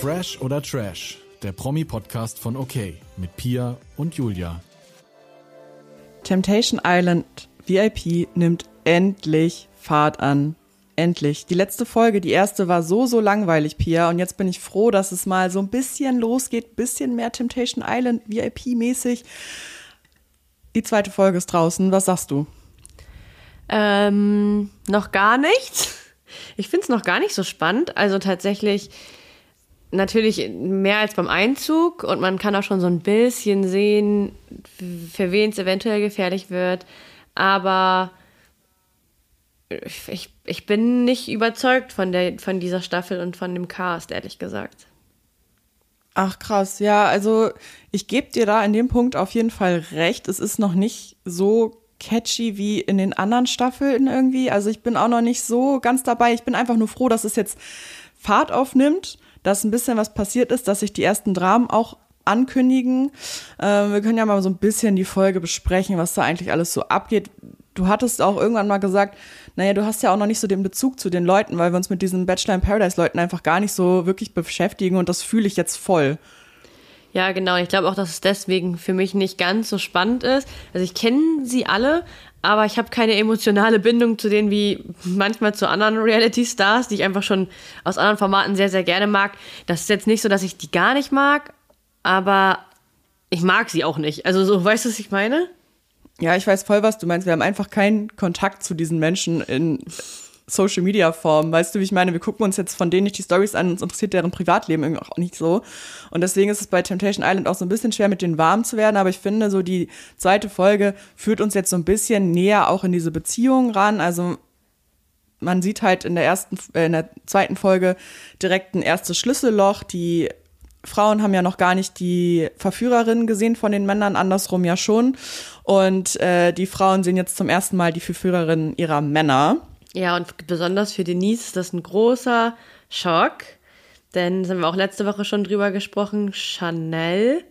Fresh oder Trash, der Promi-Podcast von OK mit Pia und Julia. Temptation Island VIP nimmt endlich Fahrt an. Endlich. Die letzte Folge, die erste, war so, so langweilig, Pia. Und jetzt bin ich froh, dass es mal so ein bisschen losgeht, bisschen mehr Temptation Island VIP-mäßig. Die zweite Folge ist draußen. Was sagst du? Ähm, noch gar nicht. Ich finde es noch gar nicht so spannend. Also tatsächlich natürlich mehr als beim Einzug und man kann auch schon so ein bisschen sehen, für wen es eventuell gefährlich wird. Aber ich, ich bin nicht überzeugt von, der, von dieser Staffel und von dem Cast, ehrlich gesagt. Ach krass, ja, also ich gebe dir da in dem Punkt auf jeden Fall recht. Es ist noch nicht so catchy wie in den anderen Staffeln irgendwie. Also ich bin auch noch nicht so ganz dabei. Ich bin einfach nur froh, dass es jetzt Fahrt aufnimmt, dass ein bisschen was passiert ist, dass sich die ersten Dramen auch ankündigen. Äh, wir können ja mal so ein bisschen die Folge besprechen, was da eigentlich alles so abgeht. Du hattest auch irgendwann mal gesagt, naja, du hast ja auch noch nicht so den Bezug zu den Leuten, weil wir uns mit diesen Bachelor in Paradise Leuten einfach gar nicht so wirklich beschäftigen und das fühle ich jetzt voll. Ja, genau. Ich glaube auch, dass es deswegen für mich nicht ganz so spannend ist. Also ich kenne sie alle, aber ich habe keine emotionale Bindung zu denen wie manchmal zu anderen Reality-Stars, die ich einfach schon aus anderen Formaten sehr, sehr gerne mag. Das ist jetzt nicht so, dass ich die gar nicht mag, aber ich mag sie auch nicht. Also so, weißt du, was ich meine? Ja, ich weiß voll, was du meinst. Wir haben einfach keinen Kontakt zu diesen Menschen in Social Media Form. Weißt du, wie ich meine? Wir gucken uns jetzt von denen nicht die Stories an, uns interessiert deren Privatleben irgendwie auch nicht so. Und deswegen ist es bei Temptation Island auch so ein bisschen schwer, mit denen warm zu werden. Aber ich finde, so die zweite Folge führt uns jetzt so ein bisschen näher auch in diese Beziehung ran. Also man sieht halt in der ersten, äh, in der zweiten Folge direkt ein erstes Schlüsselloch. Die Frauen haben ja noch gar nicht die Verführerin gesehen von den Männern, andersrum ja schon. Und äh, die Frauen sehen jetzt zum ersten Mal die Verführerin ihrer Männer. Ja, und besonders für Denise ist das ein großer Schock. Denn, das haben wir auch letzte Woche schon drüber gesprochen, Chanel.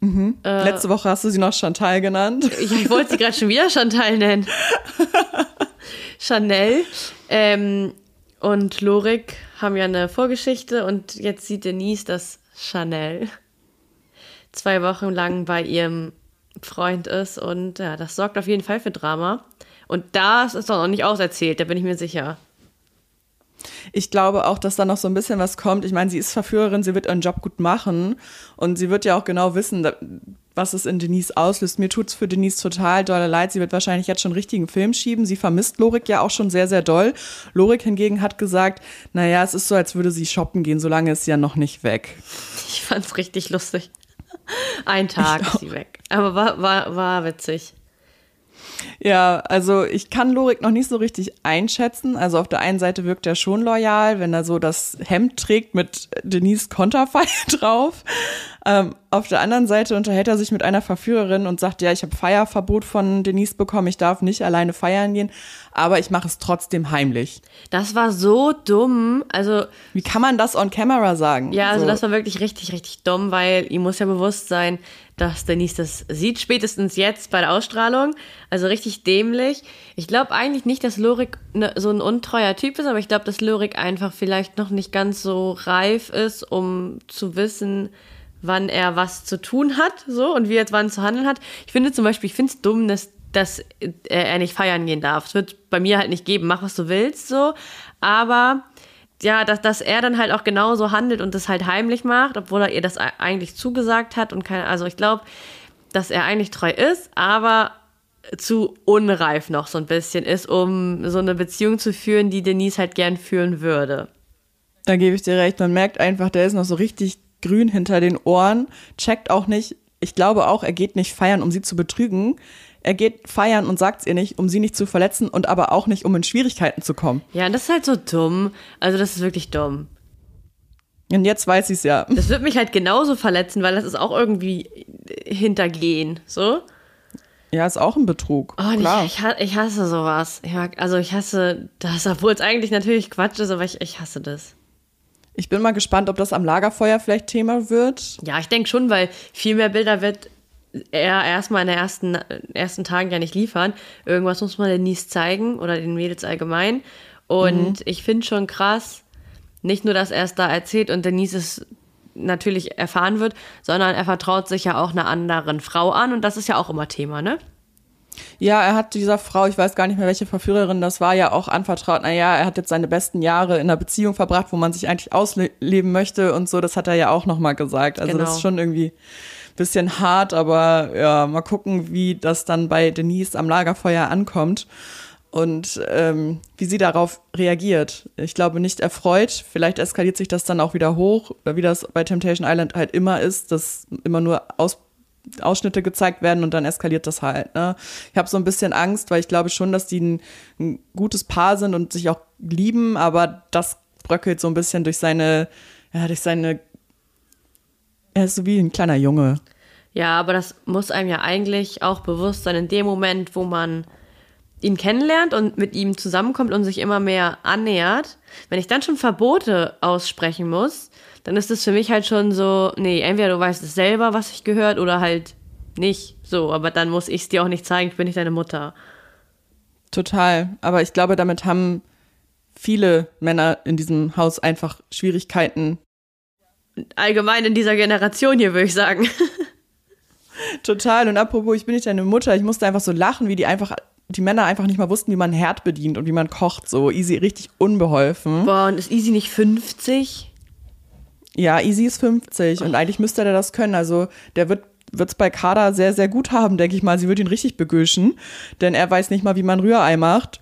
Mhm. Äh, letzte Woche hast du sie noch Chantal genannt. Ja, ich wollte sie gerade schon wieder Chantal nennen. Chanel ähm, und Lorik haben ja eine Vorgeschichte und jetzt sieht Denise, dass Chanel zwei Wochen lang bei ihrem Freund ist und ja, das sorgt auf jeden Fall für Drama. Und das ist doch noch nicht auserzählt, da bin ich mir sicher. Ich glaube auch, dass da noch so ein bisschen was kommt. Ich meine, sie ist Verführerin, sie wird ihren Job gut machen und sie wird ja auch genau wissen, was es in Denise auslöst. Mir tut es für Denise total dolle leid. Sie wird wahrscheinlich jetzt schon einen richtigen Film schieben. Sie vermisst Lorik ja auch schon sehr, sehr doll. Lorik hingegen hat gesagt, naja, es ist so, als würde sie shoppen gehen, solange ist sie ja noch nicht weg. Ich fand es richtig lustig. Ein Tag ist sie weg. Aber war, war, war witzig. Ja, also ich kann Lorik noch nicht so richtig einschätzen. Also auf der einen Seite wirkt er schon loyal, wenn er so das Hemd trägt mit Denise Konterfei drauf. Ähm, auf der anderen Seite unterhält er sich mit einer Verführerin und sagt, ja, ich habe Feierverbot von Denise bekommen, ich darf nicht alleine feiern gehen, aber ich mache es trotzdem heimlich. Das war so dumm. Also wie kann man das on camera sagen? Ja, also so. das war wirklich richtig, richtig dumm, weil ihm muss ja bewusst sein, dass Denise das sieht, spätestens jetzt bei der Ausstrahlung. Also richtig dämlich. Ich glaube eigentlich nicht, dass Lorik ne, so ein untreuer Typ ist, aber ich glaube, dass Lorik einfach vielleicht noch nicht ganz so reif ist, um zu wissen, wann er was zu tun hat, so und wie er wann zu handeln hat. Ich finde zum Beispiel, ich finde es dumm, dass, dass er nicht feiern gehen darf. Es wird bei mir halt nicht geben, mach was du willst, so. Aber ja, dass, dass er dann halt auch genauso handelt und das halt heimlich macht, obwohl er ihr das eigentlich zugesagt hat und keine, also ich glaube, dass er eigentlich treu ist, aber zu unreif noch so ein bisschen ist, um so eine Beziehung zu führen, die Denise halt gern führen würde. Da gebe ich dir recht. Man merkt einfach, der ist noch so richtig grün hinter den Ohren, checkt auch nicht, ich glaube auch, er geht nicht feiern, um sie zu betrügen. Er geht feiern und sagt es ihr nicht, um sie nicht zu verletzen und aber auch nicht, um in Schwierigkeiten zu kommen. Ja, das ist halt so dumm. Also, das ist wirklich dumm. Und jetzt weiß ich es ja. Das wird mich halt genauso verletzen, weil das ist auch irgendwie hintergehen, so. Ja, ist auch ein Betrug. Oh, klar. Ich, ich, hasse sowas. Ich mag, also ich hasse das, obwohl es eigentlich natürlich Quatsch ist, aber ich, ich hasse das. Ich bin mal gespannt, ob das am Lagerfeuer vielleicht Thema wird. Ja, ich denke schon, weil viel mehr Bilder wird er erstmal in den ersten, ersten Tagen ja nicht liefern. Irgendwas muss man den Nies zeigen oder den Mädels allgemein. Und mhm. ich finde schon krass, nicht nur, dass er es da erzählt und Denise es natürlich erfahren wird, sondern er vertraut sich ja auch einer anderen Frau an und das ist ja auch immer Thema, ne? Ja, er hat dieser Frau, ich weiß gar nicht mehr, welche Verführerin das war, ja auch anvertraut, naja, er hat jetzt seine besten Jahre in einer Beziehung verbracht, wo man sich eigentlich ausleben möchte und so, das hat er ja auch nochmal gesagt. Also genau. das ist schon irgendwie bisschen hart, aber ja, mal gucken, wie das dann bei Denise am Lagerfeuer ankommt und ähm, wie sie darauf reagiert. Ich glaube nicht erfreut. Vielleicht eskaliert sich das dann auch wieder hoch, wie das bei Temptation Island halt immer ist, dass immer nur aus Ausschnitte gezeigt werden und dann eskaliert das halt. Ne? Ich habe so ein bisschen Angst, weil ich glaube schon, dass die ein, ein, gutes Paar sind und sich auch lieben, aber das bröckelt so ein bisschen durch seine, ja, durch seine, er ist so wie ein kleiner Junge. Ja, aber das muss einem ja eigentlich auch bewusst sein, in dem Moment, wo man ihn kennenlernt und mit ihm zusammenkommt und sich immer mehr annähert, wenn ich dann schon Verbote aussprechen muss, dann ist es für mich halt schon so, nee, entweder du weißt es selber, was ich gehört, oder halt nicht so, aber dann muss ich es dir auch nicht zeigen, ich bin nicht deine Mutter. Total, aber ich glaube, damit haben viele Männer in diesem Haus einfach Schwierigkeiten. Allgemein in dieser Generation hier, würde ich sagen. Total. Und apropos, ich bin nicht deine Mutter, ich musste einfach so lachen, wie die einfach die Männer einfach nicht mal wussten, wie man einen Herd bedient und wie man kocht. So easy, richtig unbeholfen. Boah, und ist easy nicht 50? Ja, easy ist 50 und eigentlich müsste der das können. Also der wird es bei Kader sehr, sehr gut haben, denke ich mal. Sie wird ihn richtig begüschen, denn er weiß nicht mal, wie man Rührei macht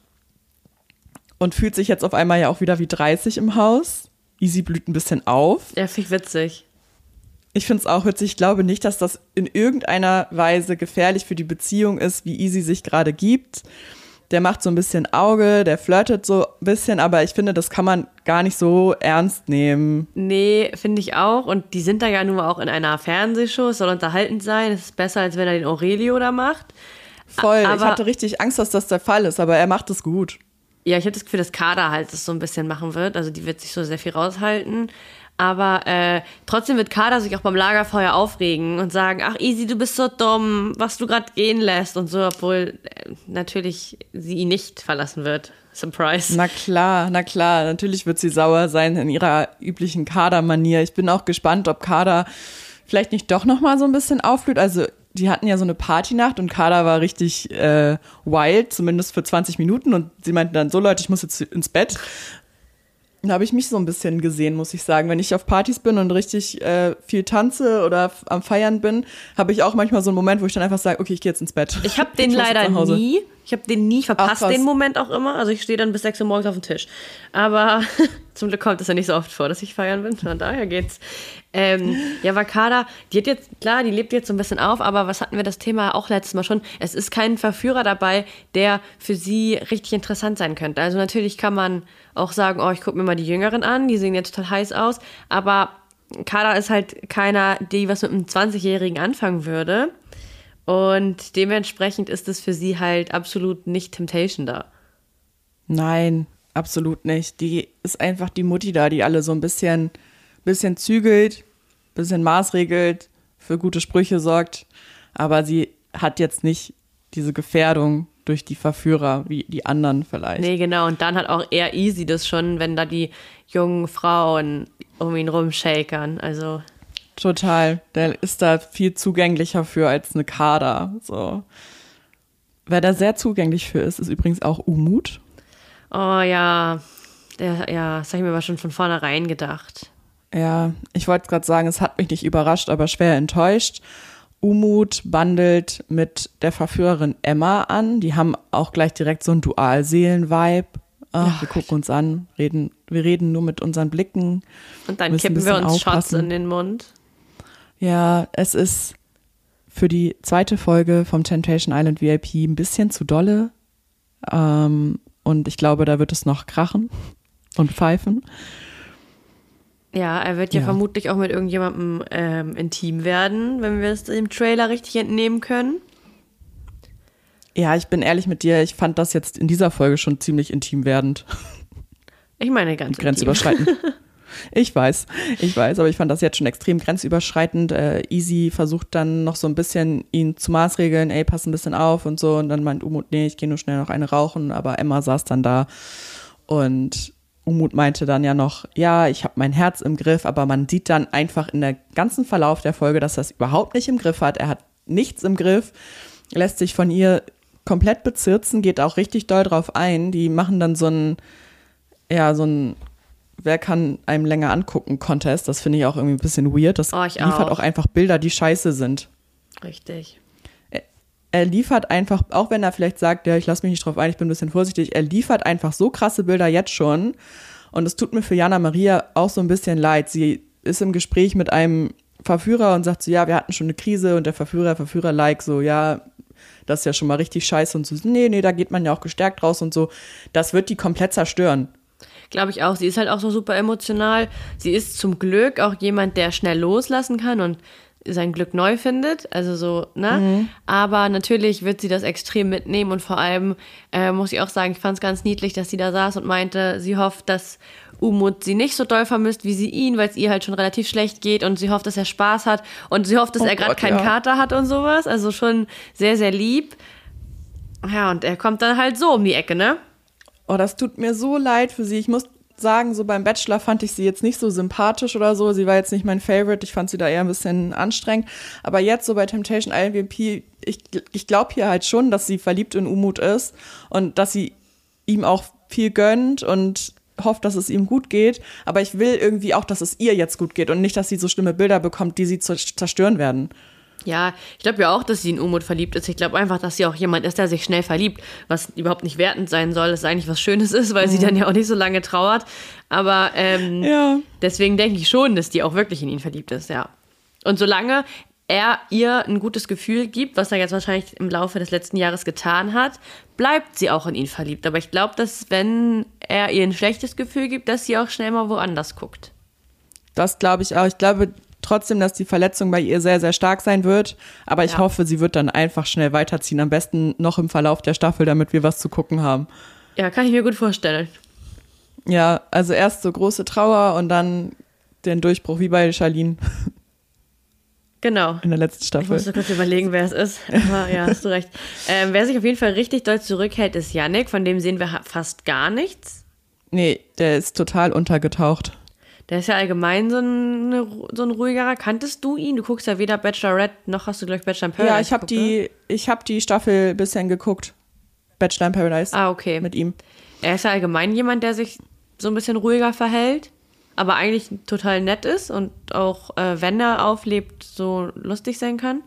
und fühlt sich jetzt auf einmal ja auch wieder wie 30 im Haus. Easy blüht ein bisschen auf. Ja, finde ich witzig. Ich finde es auch witzig. Ich glaube nicht, dass das in irgendeiner Weise gefährlich für die Beziehung ist, wie Easy sich gerade gibt. Der macht so ein bisschen Auge, der flirtet so ein bisschen, aber ich finde, das kann man gar nicht so ernst nehmen. Nee, finde ich auch. Und die sind da ja nun auch in einer Fernsehshow, es soll unterhaltend sein. Es ist besser, als wenn er den Aurelio da macht. Voll, aber, ich hatte richtig Angst, dass das der Fall ist, aber er macht es gut. Ja, ich habe das Gefühl, dass Kader halt das so ein bisschen machen wird. Also die wird sich so sehr viel raushalten. Aber äh, trotzdem wird Kader sich auch beim Lagerfeuer aufregen und sagen, ach Easy, du bist so dumm, was du gerade gehen lässt und so, obwohl äh, natürlich sie ihn nicht verlassen wird. Surprise. Na klar, na klar, natürlich wird sie sauer sein in ihrer üblichen Kader-Manier. Ich bin auch gespannt, ob Kader vielleicht nicht doch noch mal so ein bisschen aufblüht. Also die hatten ja so eine Partynacht und Kader war richtig äh, wild, zumindest für 20 Minuten. Und sie meinten dann so, Leute, ich muss jetzt ins Bett. Da habe ich mich so ein bisschen gesehen, muss ich sagen. Wenn ich auf Partys bin und richtig äh, viel tanze oder am Feiern bin, habe ich auch manchmal so einen Moment, wo ich dann einfach sage, okay, ich gehe jetzt ins Bett. Ich habe den leider nie. Ich habe den nie verpasst, den Moment auch immer. Also ich stehe dann bis 6 Uhr morgens auf dem Tisch. Aber zum Glück kommt es ja nicht so oft vor, dass ich feiern bin. Von daher geht's. Ähm, ja, Wakada, die hat jetzt, klar, die lebt jetzt so ein bisschen auf, aber was hatten wir das Thema auch letztes Mal schon? Es ist kein Verführer dabei, der für sie richtig interessant sein könnte. Also natürlich kann man auch sagen, oh, ich gucke mir mal die Jüngeren an, die sehen jetzt total heiß aus, aber Kada ist halt keiner, die was mit einem 20-Jährigen anfangen würde. Und dementsprechend ist es für sie halt absolut nicht Temptation da. Nein, absolut nicht. Die ist einfach die Mutti da, die alle so ein bisschen, bisschen zügelt, bisschen maßregelt, für gute Sprüche sorgt. Aber sie hat jetzt nicht diese Gefährdung durch die Verführer wie die anderen vielleicht. Nee, genau. Und dann hat auch eher easy das schon, wenn da die jungen Frauen um ihn rumshakern. Also. Total. Der ist da viel zugänglicher für als eine Kader. So. Wer da sehr zugänglich für ist, ist übrigens auch Umut. Oh ja. Der, ja, das habe ich mir aber schon von vornherein gedacht. Ja, ich wollte gerade sagen, es hat mich nicht überrascht, aber schwer enttäuscht. Umut bandelt mit der Verführerin Emma an. Die haben auch gleich direkt so ein Dualseelen-Vibe. Ach, wir gucken uns an, reden, wir reden nur mit unseren Blicken. Und dann kippen wir uns Shots in den Mund. Ja, es ist für die zweite Folge vom Temptation Island VIP ein bisschen zu dolle. Ähm, und ich glaube, da wird es noch krachen und pfeifen. Ja, er wird ja, ja, vermutlich auch mit irgendjemandem ähm, intim werden, wenn wir es im Trailer richtig entnehmen können. Ja, ich bin ehrlich mit dir, ich fand das jetzt in dieser Folge schon ziemlich intim werdend. Ich meine ganz grenzüberschreitend. ich weiß, ich weiß, aber ich fand das jetzt schon extrem grenzüberschreitend. Äh, Easy versucht dann noch so ein bisschen ihn zu maßregeln, ey, pass ein bisschen auf und so. Und dann meint Umut, nee, ich gehe nur schnell noch eine rauchen. Aber Emma saß dann da und Umut meinte dann ja noch, ja, ich habe mein Herz im Griff, aber man sieht dann einfach in der ganzen Verlauf der Folge, dass er es überhaupt nicht im Griff hat. Er hat nichts im Griff, lässt sich von ihr komplett bezirzen, geht auch richtig doll drauf ein. Die machen dann so ein, ja, so ein, wer kann einem länger angucken, Contest. Das finde ich auch irgendwie ein bisschen weird. Das Oh, ich liefert auch. auch einfach Bilder, die scheiße sind. Richtig. er liefert einfach, auch wenn er vielleicht sagt, ja, ich lasse mich nicht drauf ein, ich bin ein bisschen vorsichtig, er liefert einfach so krasse Bilder jetzt schon. Und es tut mir für Jana Maria auch so ein bisschen leid. Sie ist im Gespräch mit einem Verführer und sagt so, ja, wir hatten schon eine Krise und der Verführer, Verführer like so, ja, das ist ja schon mal richtig scheiße und so, nee, nee, da geht man ja auch gestärkt raus und so. Das wird die komplett zerstören. Glaube ich auch. Sie ist halt auch so super emotional. Sie ist zum Glück auch jemand, der schnell loslassen kann und sein Glück neu findet. Also so, ne? Aber natürlich wird sie das extrem mitnehmen und vor allem äh, muss ich auch sagen, ich fand es ganz niedlich, dass sie da saß und meinte, sie hofft, dass Umut sie nicht so doll vermisst wie sie ihn, weil es ihr halt schon relativ schlecht geht und sie hofft, dass er Spaß hat und sie hofft, dass Oh er gerade keinen ja. Kater hat und sowas. Also schon sehr, sehr lieb. Ja, und er kommt dann halt so um die Ecke, ne? Oh, das tut mir so leid für sie. Ich muss sagen, so beim Bachelor fand ich sie jetzt nicht so sympathisch oder so. Sie war jetzt nicht mein Favorite. Ich fand sie da eher ein bisschen anstrengend. Aber jetzt so bei Temptation Island VP, ich, ich glaube hier halt schon, dass sie verliebt in Umut ist und dass sie ihm auch viel gönnt und hofft, dass es ihm gut geht. Aber ich will irgendwie auch, dass es ihr jetzt gut geht und nicht, dass sie so schlimme Bilder bekommt, die sie zer- zerstören werden. Ja, ich glaube ja auch, dass sie in Umut verliebt ist. Ich glaube einfach, dass sie auch jemand ist, der sich schnell verliebt, was überhaupt nicht wertend sein soll, dass es eigentlich was Schönes ist, weil sie dann ja auch nicht so lange trauert. Aber ähm, Ja. deswegen denke ich schon, dass die auch wirklich in ihn verliebt ist, ja. Und solange er ihr ein gutes Gefühl gibt, was er jetzt wahrscheinlich im Laufe des letzten Jahres getan hat, bleibt sie auch in ihn verliebt. Aber ich glaube, dass wenn er ihr ein schlechtes Gefühl gibt, dass sie auch schnell mal woanders guckt. Das glaube ich auch. Ich glaube trotzdem, dass die Verletzung bei ihr sehr, sehr stark sein wird. Aber ich Ja. hoffe, sie wird dann einfach schnell weiterziehen. Am besten noch im Verlauf der Staffel, damit wir was zu gucken haben. Ja, kann ich mir gut vorstellen. Ja, also erst so große Trauer und dann den Durchbruch, wie bei Charlene Genau. in der letzten Ich Staffel. musste kurz überlegen, wer es ist. Aber ja, hast du recht. Ähm, wer sich auf jeden Fall richtig doll zurückhält, ist Yannick. Von dem sehen wir fast gar nichts. Nee, der ist total untergetaucht. Der ist ja allgemein so ein, so ein ruhigerer. Kanntest du ihn? Du guckst ja weder Bachelorette noch hast du, glaube ich, Bachelor in Paradise. Ja, ich habe die, ich hab die Staffel bisher geguckt. Bachelor in Paradise Ah, okay. mit ihm. Er ist ja allgemein jemand, der sich so ein bisschen ruhiger verhält, aber eigentlich total nett ist und auch, äh, wenn er auflebt, so lustig sein kann.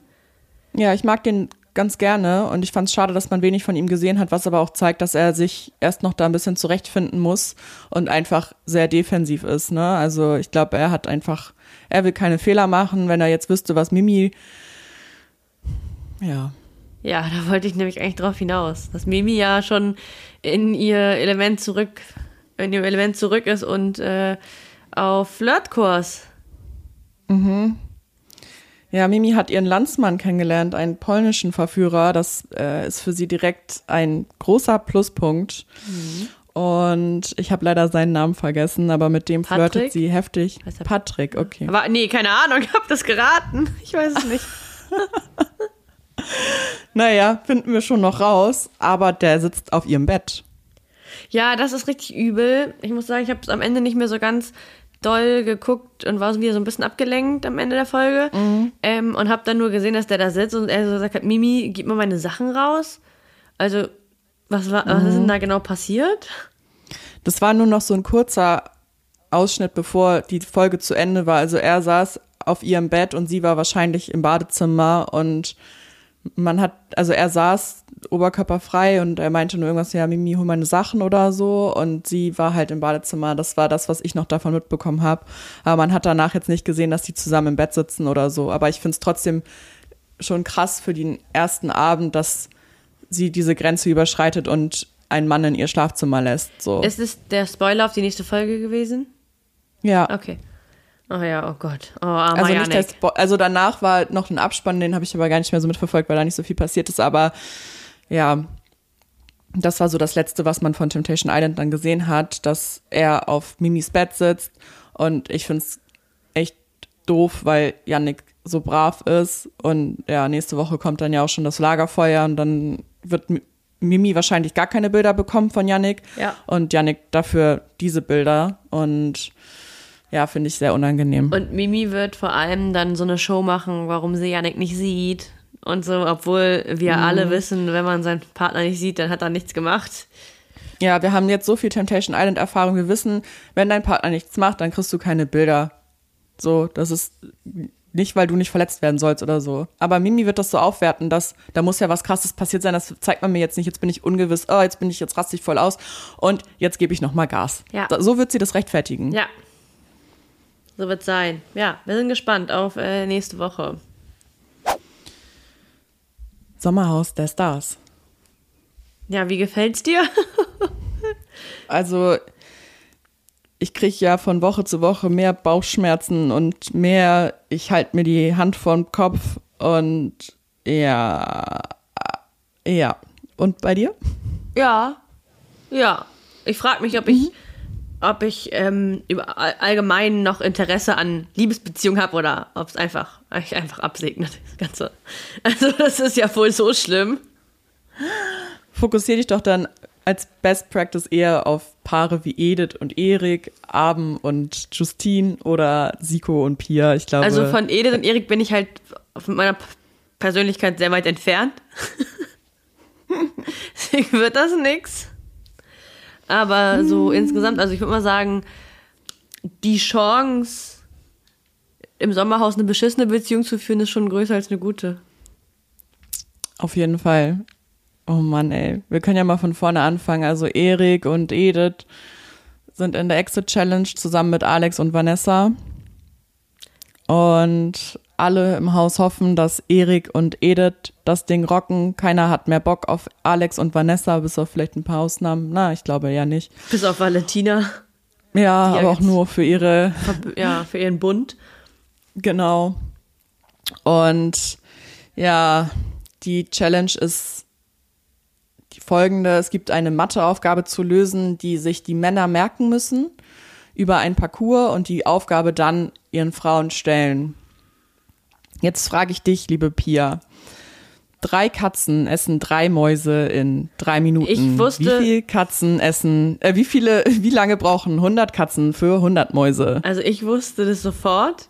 Ja, ich mag den ganz gerne und ich fand es schade, dass man wenig von ihm gesehen hat, was aber auch zeigt, dass er sich erst noch da ein bisschen zurechtfinden muss und einfach sehr defensiv ist. Ne? Also ich glaube, er hat einfach, er will keine Fehler machen, wenn er jetzt wüsste, was Mimi, ja, Ja, da wollte ich nämlich eigentlich drauf hinaus, dass Mimi ja schon in ihr Element zurück, in ihrem Element zurück ist und äh, auf Flirtkurs. Ja, Mimi hat ihren Landsmann kennengelernt, einen polnischen Verführer. Das äh, ist für sie direkt ein großer Pluspunkt. Und ich habe leider seinen Namen vergessen, aber mit dem flirtet Patrick? sie heftig. Patrick, okay. Aber nee, keine Ahnung, ich hab das geraten. Ich weiß es nicht. Naja, finden wir schon noch raus, aber der sitzt auf ihrem Bett. Ja, das ist richtig übel. Ich muss sagen, ich habe es am Ende nicht mehr so ganz doll geguckt und war so wieder so ein bisschen abgelenkt am Ende der Folge. Ähm, und habe dann nur gesehen, dass der da sitzt und er so gesagt hat, Mimi, gib mir meine Sachen raus. Also, was, war, was ist denn da genau passiert? Das war nur noch so ein kurzer Ausschnitt, bevor die Folge zu Ende war. Also er saß auf ihrem Bett und sie war wahrscheinlich im Badezimmer und man hat, also er saß oberkörperfrei und er meinte nur irgendwas, ja, Mimi, hol meine Sachen oder so und sie war halt im Badezimmer. Das war das, was ich noch davon mitbekommen habe. Aber man hat danach jetzt nicht gesehen, dass die zusammen im Bett sitzen oder so. Aber ich finde es trotzdem schon krass für den ersten Abend, dass sie diese Grenze überschreitet und einen Mann in ihr Schlafzimmer lässt. So. Ist es der Spoiler auf die nächste Folge gewesen? ja. Okay. Oh ja, oh Gott. Oh, armer Also, nicht Janik. Also danach war noch ein Abspann, den habe ich aber gar nicht mehr so mitverfolgt, weil da nicht so viel passiert ist. Aber ja, das war so das Letzte, was man von Temptation Island dann gesehen hat, dass er auf Mimis Bett sitzt. Und ich finde es echt doof, weil Yannick so brav ist. Und ja, nächste Woche kommt dann ja auch schon das Lagerfeuer und dann wird Mi- Mimi wahrscheinlich gar keine Bilder bekommen von Yannick. Ja. Und Yannick dafür diese Bilder. Und ja, finde ich sehr unangenehm. Und Mimi wird vor allem dann so eine Show machen, warum sie Yannick nicht sieht. Und so, obwohl wir Mhm. alle wissen, wenn man seinen Partner nicht sieht, dann hat er nichts gemacht. Ja, wir haben jetzt so viel Temptation Island Erfahrung. Wir wissen, wenn dein Partner nichts macht, dann kriegst du keine Bilder. So, das ist nicht, weil du nicht verletzt werden sollst oder so. Aber Mimi wird das so aufwerten, dass da muss ja was krasses passiert sein. Das zeigt man mir jetzt nicht. Jetzt bin ich ungewiss. Oh, jetzt bin ich jetzt raste ich voll aus und jetzt gebe ich noch mal Gas. Ja. So wird sie das rechtfertigen. Ja. So wird sein. Ja, wir sind gespannt auf äh, nächste Woche. Sommerhaus der Stars. Ja, wie gefällt's dir? Also ich kriege ja von Woche zu Woche mehr Bauchschmerzen und mehr, ich halte mir die Hand vorm Kopf und ja, ja. Und bei dir? Ja. Ja. Ich frage mich, ob ich, ob ich ähm, allgemein noch Interesse an Liebesbeziehungen habe oder ob es einfach, einfach absegnet, das Ganze. Also, das ist ja wohl so schlimm. Fokussier dich doch dann als Best Practice eher auf Paare wie Edith und Erik, Abend und Justine oder Siko und Pia. Ich glaube. Also von Edith und Erik bin ich halt von meiner Persönlichkeit sehr weit entfernt. Deswegen wird das nix. Aber so insgesamt, also ich würde mal sagen, die Chance, im Sommerhaus eine beschissene Beziehung zu führen, ist schon größer als eine gute. Auf jeden Fall. Oh Mann, ey. Wir können ja mal von vorne anfangen. Also Erik und Edith sind in der Exit Challenge zusammen mit Alex und Vanessa. Und alle im Haus hoffen, dass Erik und Edith das Ding rocken. Keiner hat mehr Bock auf Alex und Vanessa, bis auf vielleicht ein paar Ausnahmen. Na, ich glaube ja nicht. Bis auf Valentina. Ja, aber auch nur für ihre Ja, für ihren Bund. Genau. Und ja, die Challenge ist die folgende. Es gibt eine Matheaufgabe zu lösen, die sich die Männer merken müssen über ein Parcours und die Aufgabe dann ihren Frauen stellen. Jetzt frage ich dich, liebe Pia. Drei Katzen essen drei Mäuse in drei Minuten. Ich wusste- wie viele Katzen essen, äh, wie viele, wie lange brauchen 100 Katzen für 100 Mäuse? Also ich wusste das sofort.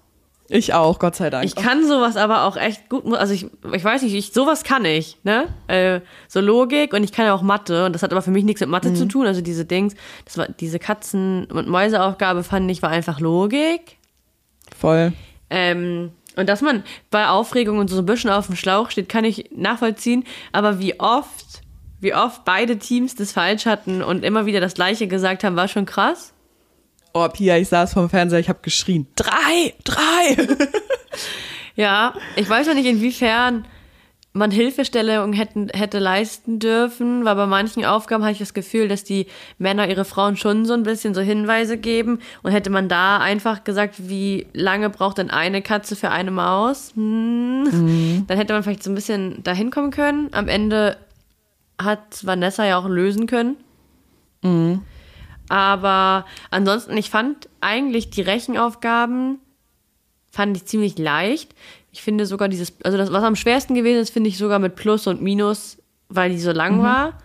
Ich auch, Gott sei Dank. Ich kann sowas aber auch echt gut. Also ich, ich weiß nicht, ich, sowas kann ich, ne? Äh, so Logik und ich kann ja auch Mathe und das hat aber für mich nichts mit Mathe zu tun. Also diese Dings, das war diese Katzen- und Mäuseaufgabe fand ich war einfach Logik. Voll. Ähm, und dass man bei Aufregung und so ein bisschen auf dem Schlauch steht, kann ich nachvollziehen. Aber wie oft, wie oft beide Teams das falsch hatten und immer wieder das Gleiche gesagt haben, war schon krass. Oh, Pia, ich saß vorm Fernseher, ich habe geschrien. Drei, drei. Ja, ich weiß noch nicht, inwiefern man Hilfestellung hätten, hätte leisten dürfen, weil bei manchen Aufgaben hatte ich das Gefühl, dass die Männer ihre Frauen schon so ein bisschen so Hinweise geben. Und hätte man da einfach gesagt, wie lange braucht denn eine Katze für eine Maus, hm, dann hätte man vielleicht so ein bisschen dahin kommen können. Am Ende hat Vanessa ja auch lösen können. Aber ansonsten, ich fand eigentlich die Rechenaufgaben fand ich ziemlich leicht. Ich finde sogar dieses, also das, was am schwersten gewesen ist, finde ich sogar mit Plus und Minus, weil die so lang war.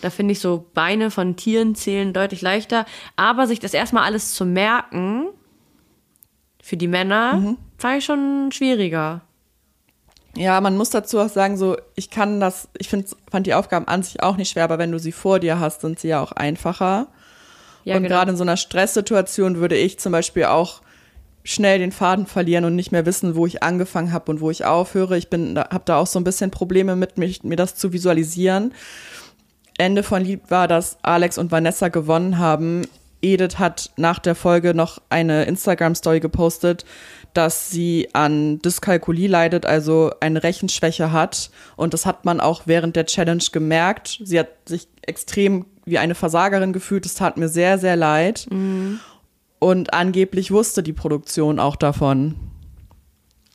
Da finde ich so Beine von Tieren zählen deutlich leichter. Aber sich das erstmal alles zu merken, für die Männer, fand ich schon schwieriger. Ja, man muss dazu auch sagen, so, ich kann das, ich find, fand die Aufgaben an sich auch nicht schwer, aber wenn du sie vor dir hast, sind sie ja auch einfacher. Ja, und genau. gerade in so einer Stresssituation würde ich zum Beispiel auch schnell den Faden verlieren und nicht mehr wissen, wo ich angefangen habe und wo ich aufhöre. Ich bin, habe da auch so ein bisschen Probleme mit, mich, mir das zu visualisieren. Ende von Lied war, dass Alex und Vanessa gewonnen haben. Edith hat nach der Folge noch eine Instagram-Story gepostet, dass sie an Dyskalkulie leidet, also eine Rechenschwäche hat. Und das hat man auch während der Challenge gemerkt. Sie hat sich extrem wie eine Versagerin gefühlt. Es tat mir sehr, sehr leid. Und angeblich wusste die Produktion auch davon.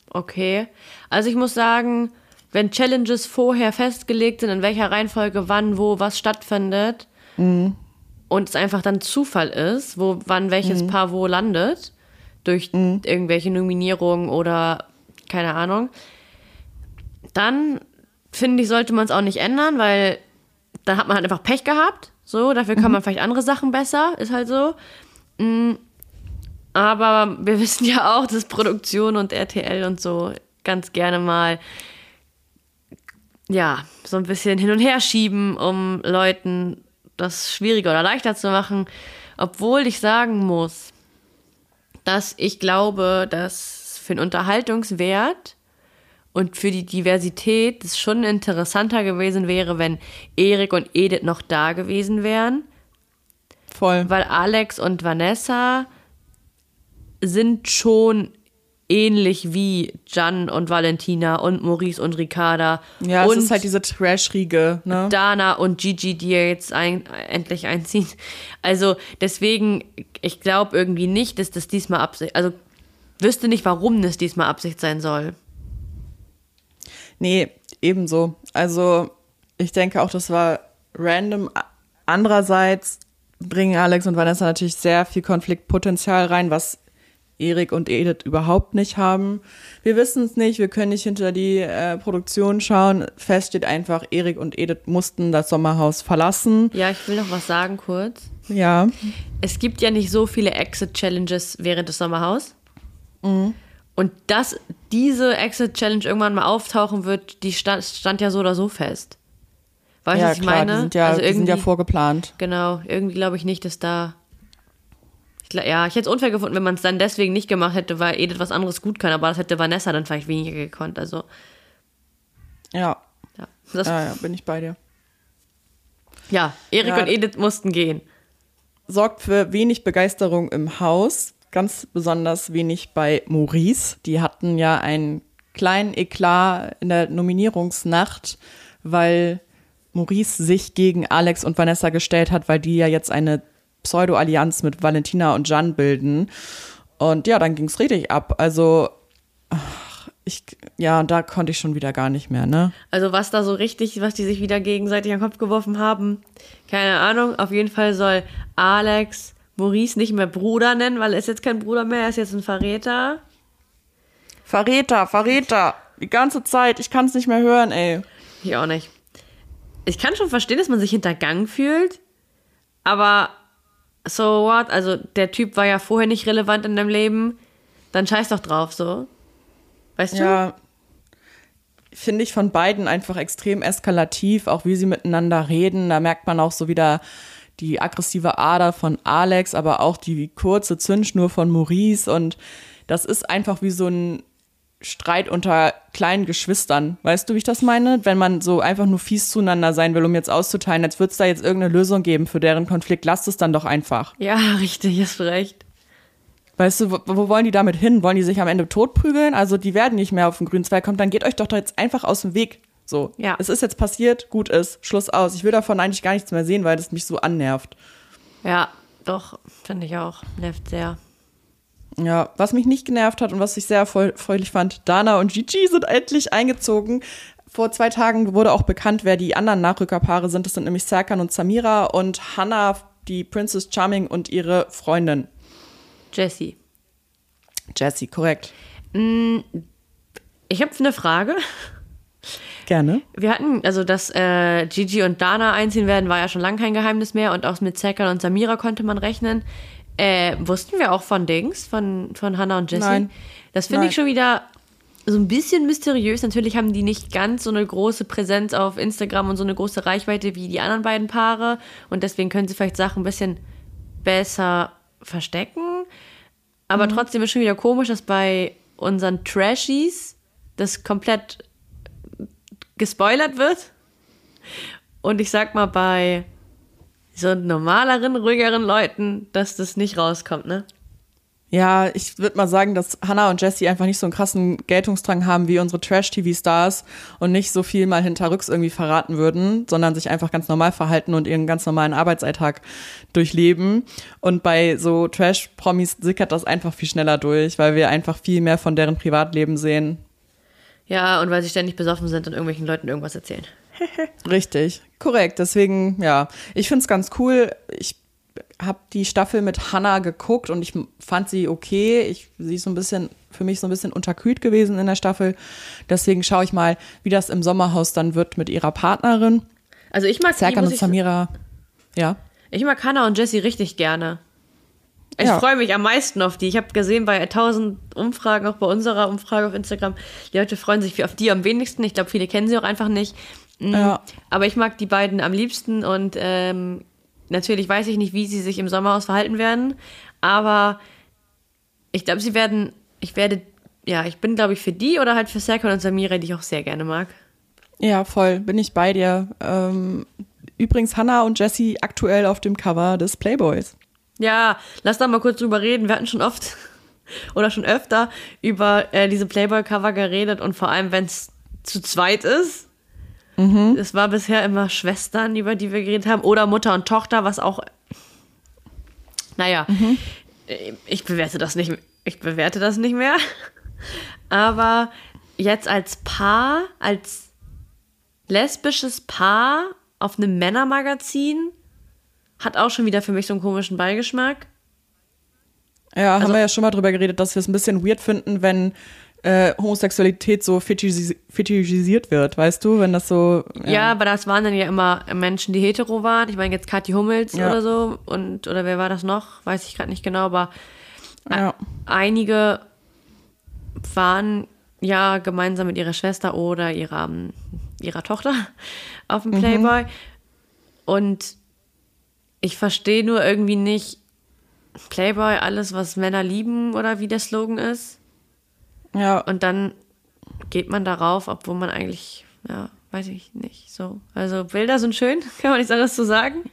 Okay. Also ich muss sagen, wenn Challenges vorher festgelegt sind, in welcher Reihenfolge wann, wo, was stattfindet und es einfach dann Zufall ist, wo wann welches Paar wo landet, durch irgendwelche Nominierungen oder keine Ahnung, dann finde ich, sollte man es auch nicht ändern, weil dann hat man halt einfach Pech gehabt. So, dafür kann man vielleicht andere Sachen besser, ist halt so. Aber wir wissen ja auch, dass Produktion und RTL und so ganz gerne mal ja, so ein bisschen hin und her schieben, um Leuten das schwieriger oder leichter zu machen. Obwohl ich sagen muss, dass ich glaube, dass für den Unterhaltungswert und für die Diversität es schon interessanter gewesen wäre, wenn Erik und Edith noch da gewesen wären. Voll. Weil Alex und Vanessa sind schon ähnlich wie Jan und Valentina und Maurice und Ricarda. Ja, und es ist halt diese Trash-Riege, ne? Dana und Gigi, die ja jetzt ein, endlich einziehen. Also deswegen, ich glaube irgendwie nicht, dass das diesmal Absicht, also wüsste nicht, warum das diesmal Absicht sein soll. Nee, ebenso. Also ich denke auch, das war random. Andererseits bringen Alex und Vanessa natürlich sehr viel Konfliktpotenzial rein, was Erik und Edith überhaupt nicht haben. Wir wissen es nicht, wir können nicht hinter die äh, Produktion schauen. Fest steht einfach, Erik und Edith mussten das Sommerhaus verlassen. Ja, ich will noch was sagen kurz. Ja. Es gibt ja nicht so viele Exit-Challenges während des Sommerhaus. Und dass diese Exit-Challenge irgendwann mal auftauchen wird, die stand, stand ja so oder so fest. Weißt du, ja, was ich klar, meine? die sind ja, also die sind ja vorgeplant. Genau, irgendwie glaube ich nicht, dass da. Ich, ja, ich hätte es unfair gefunden, wenn man es dann deswegen nicht gemacht hätte, weil Edith was anderes gut kann, aber das hätte Vanessa dann vielleicht weniger gekonnt. Also, Ja, ja. Das, ja, ja, bin ich bei dir. ja, Erik Ja. und Edith mussten gehen. sorgt für wenig Begeisterung im Haus, ganz besonders wenig bei Maurice. Die hatten ja einen kleinen Eklat in der Nominierungsnacht, weil Maurice sich gegen Alex und Vanessa gestellt hat, weil die ja jetzt eine Pseudo-Allianz mit Valentina und Jan bilden. Und ja, dann ging's richtig ab. Also, ach, ich, ja, da konnte ich schon wieder gar nicht mehr, ne? Also was da so richtig, was die sich wieder gegenseitig an den Kopf geworfen haben, keine Ahnung. Auf jeden Fall soll Alex Maurice nicht mehr Bruder nennen, weil er ist jetzt kein Bruder mehr, er ist jetzt ein Verräter. Verräter, Verräter. Die ganze Zeit. Ich kann's nicht mehr hören, ey. Ich auch nicht. Ich kann schon verstehen, dass man sich hintergangen fühlt, aber so what? Also der Typ war ja vorher nicht relevant in deinem Leben, dann scheiß doch drauf, so. Weißt du? Ja, finde ich von beiden einfach extrem eskalativ, auch wie sie miteinander reden. Da merkt man auch so wieder die aggressive Ader von Alex, aber auch die kurze Zündschnur von Maurice. Und das ist einfach wie so ein Streit unter kleinen Geschwistern. Weißt du, wie ich das meine? Wenn man so einfach nur fies zueinander sein will, um jetzt auszuteilen, als würde es da jetzt irgendeine Lösung geben für deren Konflikt, lasst es dann doch einfach. Ja, richtig, hast recht. Weißt du, wo, wo wollen die damit hin? Wollen die sich am Ende totprügeln? Also die werden nicht mehr auf den grünen Zweig kommen, dann geht euch doch da jetzt einfach aus dem Weg. So, Ja. es ist jetzt passiert, gut ist, Schluss aus. Ich will davon eigentlich gar nichts mehr sehen, weil das mich so annervt. Ja, doch, finde ich auch. Nervt sehr. Ja, was mich nicht genervt hat und was ich sehr erfreu- erfreulich fand, Dana und Gigi sind endlich eingezogen. Vor zwei Tagen wurde auch bekannt, wer die anderen Nachrückerpaare sind. Das sind nämlich Serkan und Samira und Hannah, die Princess Charming und ihre Freundin. Jessie. Jessie, korrekt. Ich habe eine Frage. Gerne. Wir hatten, also dass äh, Gigi und Dana einziehen werden, war ja schon lange kein Geheimnis mehr und auch mit Serkan und Samira konnte man rechnen. Äh, wussten wir auch von Dings, von, von Hannah und Jessie? Nein. Das finde ich schon wieder so ein bisschen mysteriös. Natürlich haben die nicht ganz so eine große Präsenz auf Instagram und so eine große Reichweite wie die anderen beiden Paare und deswegen können sie vielleicht Sachen ein bisschen besser verstecken. Aber trotzdem ist schon wieder komisch, dass bei unseren Trashies das komplett gespoilert wird. Und ich sag mal, bei so normaleren, ruhigeren Leuten, dass das nicht rauskommt, ne? Ja, ich würde mal sagen, dass Hannah und Jessie einfach nicht so einen krassen Geltungsdrang haben wie unsere Trash-TV-Stars und nicht so viel mal hinterrücks irgendwie verraten würden, sondern sich einfach ganz normal verhalten und ihren ganz normalen Arbeitsalltag durchleben. Und bei so Trash-Promis sickert das einfach viel schneller durch, weil wir einfach viel mehr von deren Privatleben sehen. Ja, und weil sie ständig besoffen sind und irgendwelchen Leuten irgendwas erzählen. Richtig, korrekt. Deswegen, ja, ich find's ganz cool. Ich habe die Staffel mit Hannah geguckt und ich fand sie okay. Ich, sie ist so ein bisschen, für mich so ein bisschen unterkühlt gewesen in der Staffel. Deswegen schaue ich mal, wie das im Sommerhaus dann wird mit ihrer Partnerin. Also ich mag Serkan und ich, Samira. Ja. ich mag Hannah und Jessie richtig gerne. Ich Ja. freue mich am meisten auf die. Ich habe gesehen bei 1000 Umfragen, auch bei unserer Umfrage auf Instagram, die Leute freuen sich auf die am wenigsten. Ich glaube, viele kennen sie auch einfach nicht. Mhm. Ja. Aber ich mag die beiden am liebsten und ähm, natürlich weiß ich nicht, wie sie sich im Sommerhaus verhalten werden. Aber ich glaube, sie werden, ich werde, ja, ich bin, glaube ich, für die oder halt für Serkan und Samira, die ich auch sehr gerne mag. Ja, voll, bin ich bei dir. Ähm, übrigens Hannah und Jessie aktuell auf dem Cover des Playboys. Ja, lass da mal kurz drüber reden. Wir hatten schon oft oder schon öfter über äh, diese Playboy-Cover geredet und vor allem, wenn es zu zweit ist. Es war bisher immer Schwestern, über die wir geredet haben, oder Mutter und Tochter, was auch. Naja, äh, ich bewerte das nicht. Ich bewerte das nicht mehr. Aber jetzt als Paar, als lesbisches Paar auf einem Männermagazin hat auch schon wieder für mich so einen komischen Beigeschmack. Ja, Also haben wir ja schon mal drüber geredet, dass wir es ein bisschen weird finden, wenn äh, Homosexualität so fetischis fetischisiert wird, weißt du, wenn das so. Ja. aber das waren dann ja immer Menschen, die hetero waren. Ich meine jetzt Kathi Hummels Ja. oder so und oder wer war das noch? Weiß ich gerade nicht genau, aber ja. einige waren ja gemeinsam mit ihrer Schwester oder ihrer, ihrer Tochter auf dem Playboy. Und ich verstehe nur irgendwie nicht Playboy, alles, was Männer lieben oder wie der Slogan ist. Ja. Und dann geht man darauf, obwohl man eigentlich, ja, weiß ich nicht, so. Also Bilder sind schön, kann man nichts anderes zu sagen.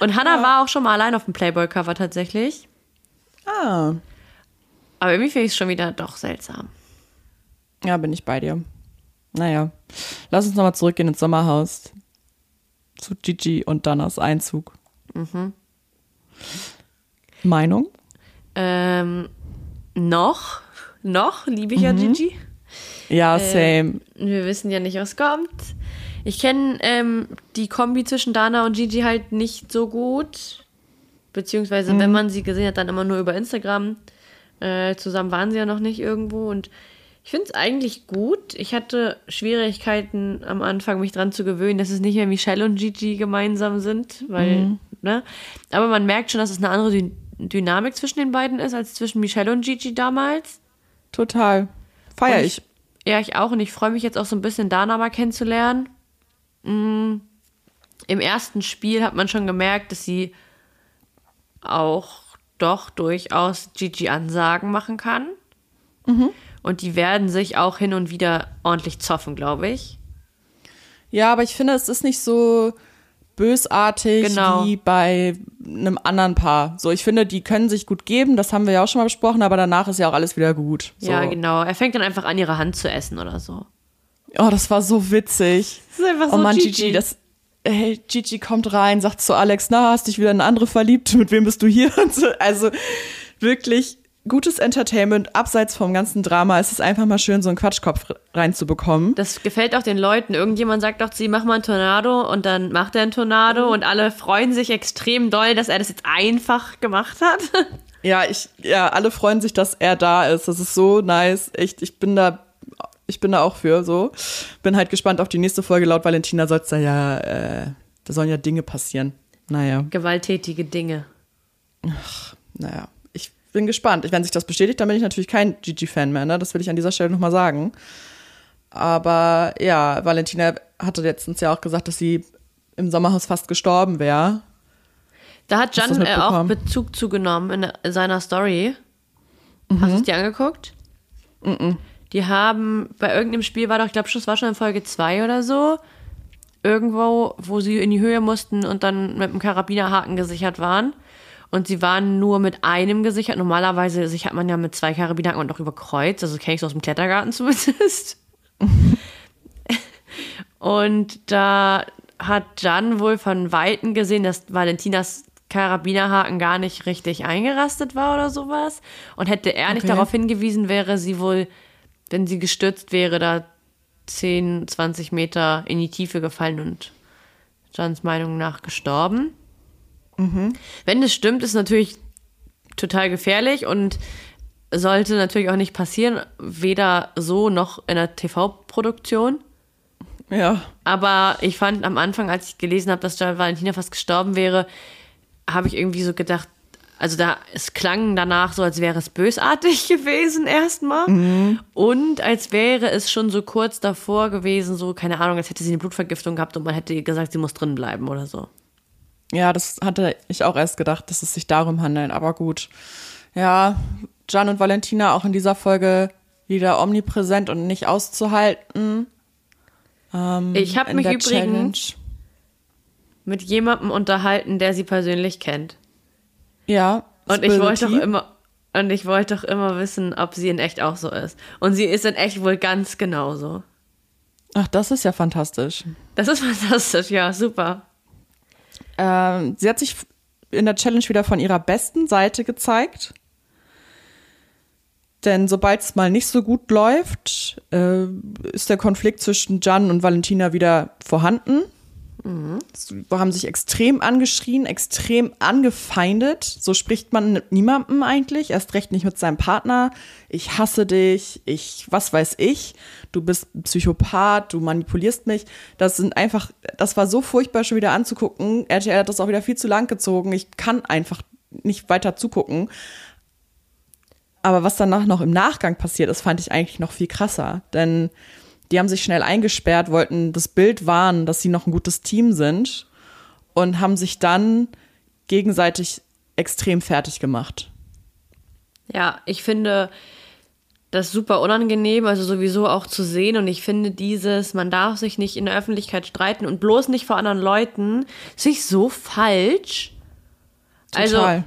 Und Hannah war auch schon mal allein auf dem Playboy-Cover tatsächlich. Ah. Aber irgendwie finde ich es schon wieder doch seltsam. Ja, bin ich bei dir. Naja. Lass uns nochmal zurückgehen ins Sommerhaus. Zu Gigi und Danas Einzug. Mhm. Meinung? Ähm, noch, noch liebe ich ja Mhm. Gigi. Ja, Äh, same. Wir wissen ja nicht, was kommt. Ich kenne ähm, die Kombi zwischen Dana und Gigi halt nicht so gut. Beziehungsweise, wenn man sie gesehen hat, dann immer nur über Instagram. Äh, zusammen waren sie ja noch nicht irgendwo. Und ich finde es eigentlich gut. Ich hatte Schwierigkeiten am Anfang, mich dran zu gewöhnen, dass es nicht mehr Michelle und Gigi gemeinsam sind. Weil, ne? Aber man merkt schon, dass es eine andere Dyn Dynamik zwischen den beiden ist, als zwischen Michelle und Gigi damals. Total. Feier Und ich. Ja, ich auch. Und ich freue mich jetzt auch so ein bisschen Dana mal kennenzulernen. Mm. Im ersten Spiel hat man schon gemerkt, dass sie auch doch durchaus Gigi Ansagen machen kann. Und die werden sich auch hin und wieder ordentlich zoffen, glaube ich. Ja, aber ich finde, es ist nicht so bösartig Genau. wie bei einem anderen Paar. So, ich finde, die können sich gut geben, das haben wir ja auch schon mal besprochen, aber danach ist ja auch alles wieder gut. So. Ja, genau. Er fängt dann einfach an, ihre Hand zu essen oder so. Oh, das war so witzig. Das ist einfach oh so Mann, Gigi. Gigi, das. Hey, Gigi kommt rein, sagt zu Alex, na, hast dich wieder in eine andere verliebt, mit wem bist du hier? So. Also wirklich gutes Entertainment, abseits vom ganzen Drama. Es ist einfach mal schön, so einen Quatschkopf reinzubekommen. Das gefällt auch den Leuten. Irgendjemand sagt doch ihm, mach mal einen Tornado und dann macht er einen Tornado und alle freuen sich extrem doll, dass er das jetzt einfach gemacht hat. Ja, ich, ja, alle freuen sich, dass er da ist. Das ist so nice. Echt, ich bin da, ich bin da auch für so. Bin halt gespannt auf die nächste Folge. Laut Valentina soll es da ja, äh, da sollen ja Dinge passieren. Naja, Gewalttätige Dinge. naja. Ich bin gespannt. Wenn sich das bestätigt, dann bin ich natürlich kein Gigi-Fan mehr, ne? Das will ich an dieser Stelle nochmal sagen. Aber ja, Valentina hatte letztens ja auch gesagt, dass sie im Sommerhaus fast gestorben wäre. Da hat Hast Jan äh, auch? Bezug zugenommen in, in seiner Story. Hast Mhm. du es dir angeguckt? Die haben bei irgendeinem Spiel war doch, ich glaube, das war schon in Folge 2 oder so, irgendwo, wo sie in die Höhe mussten und dann mit einem Karabinerhaken gesichert waren. Und sie waren nur mit einem gesichert. Normalerweise sichert man ja mit zwei Karabinerhaken und auch über Kreuz. Also kenne ich so aus dem Klettergarten zumindest. Und da hat Jan wohl von Weitem gesehen, dass Valentinas Karabinerhaken gar nicht richtig eingerastet war oder sowas. Und hätte er nicht Okay. darauf hingewiesen, wäre sie wohl, wenn sie gestürzt wäre, da 10, 20 Meter in die Tiefe gefallen und Jans Meinung nach gestorben. Wenn das stimmt, ist natürlich total gefährlich und sollte natürlich auch nicht passieren, weder so noch in der TV-Produktion. Ja. Aber ich fand am Anfang, als ich gelesen habe, dass da Valentina fast gestorben wäre, habe ich irgendwie so gedacht, also da, es klang danach so, als wäre es bösartig gewesen erstmal. Mhm. Und als wäre es schon so kurz davor gewesen, so, keine Ahnung, als hätte sie eine Blutvergiftung gehabt und man hätte ihr gesagt, sie muss drin bleiben oder so. Ja, das hatte ich auch erst gedacht, dass es sich darum handelt, aber gut. Ja, Gian und Valentina auch in dieser Folge wieder omnipräsent und nicht auszuhalten. Ähm, ich habe mich übrigens Challenge. mit jemandem unterhalten, der sie persönlich kennt. Ja. Und ich wollte doch immer und ich wollte doch immer wissen, ob sie in echt auch so ist. Und sie ist in echt wohl ganz genauso. Ach, das ist ja fantastisch. Das ist fantastisch, ja, super. Ähm, sie hat sich in der Challenge wieder von ihrer besten Seite gezeigt. Denn sobald es mal nicht so gut läuft, äh, ist der Konflikt zwischen Jan und Valentina wieder vorhanden. Mhm. Haben sich extrem angeschrien, extrem angefeindet. So spricht man mit niemandem eigentlich, erst recht nicht mit seinem Partner. Ich hasse dich, ich, was weiß ich, du bist Psychopath, du manipulierst mich. Das sind einfach, das war so furchtbar schon wieder anzugucken. RTL hat das auch wieder viel zu lang gezogen. Ich kann einfach nicht weiter zugucken. Aber was danach noch im Nachgang passiert ist, fand ich eigentlich noch viel krasser. Denn die haben sich schnell eingesperrt, wollten das Bild wahren, dass sie noch ein gutes Team sind und haben sich dann gegenseitig extrem fertig gemacht. Ja, ich finde das super unangenehm, also sowieso auch zu sehen. Und ich finde dieses, man darf sich nicht in der Öffentlichkeit streiten und bloß nicht vor anderen Leuten, sich so falsch. Also Total. Also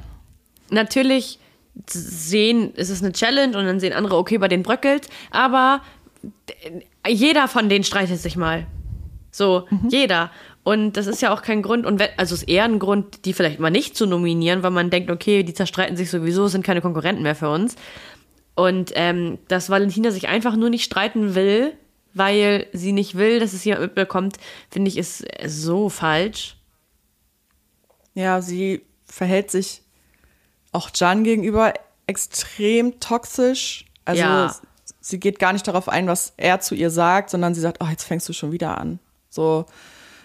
natürlich sehen, ist es eine Challenge und dann sehen andere, okay, bei denen bröckelt, aber jeder von denen streitet sich mal. So, mhm. jeder. Und das ist ja auch kein Grund, und also ist eher ein Grund, die vielleicht mal nicht zu nominieren, weil man denkt, okay, die zerstreiten sich sowieso, sind keine Konkurrenten mehr für uns. Und ähm, dass Valentina sich einfach nur nicht streiten will, weil sie nicht will, dass es jemand mitbekommt, finde ich, ist so falsch. Ja, sie verhält sich auch Jan gegenüber extrem toxisch. Also ja sie geht gar nicht darauf ein, was er zu ihr sagt, sondern sie sagt, oh, jetzt fängst du schon wieder an. So,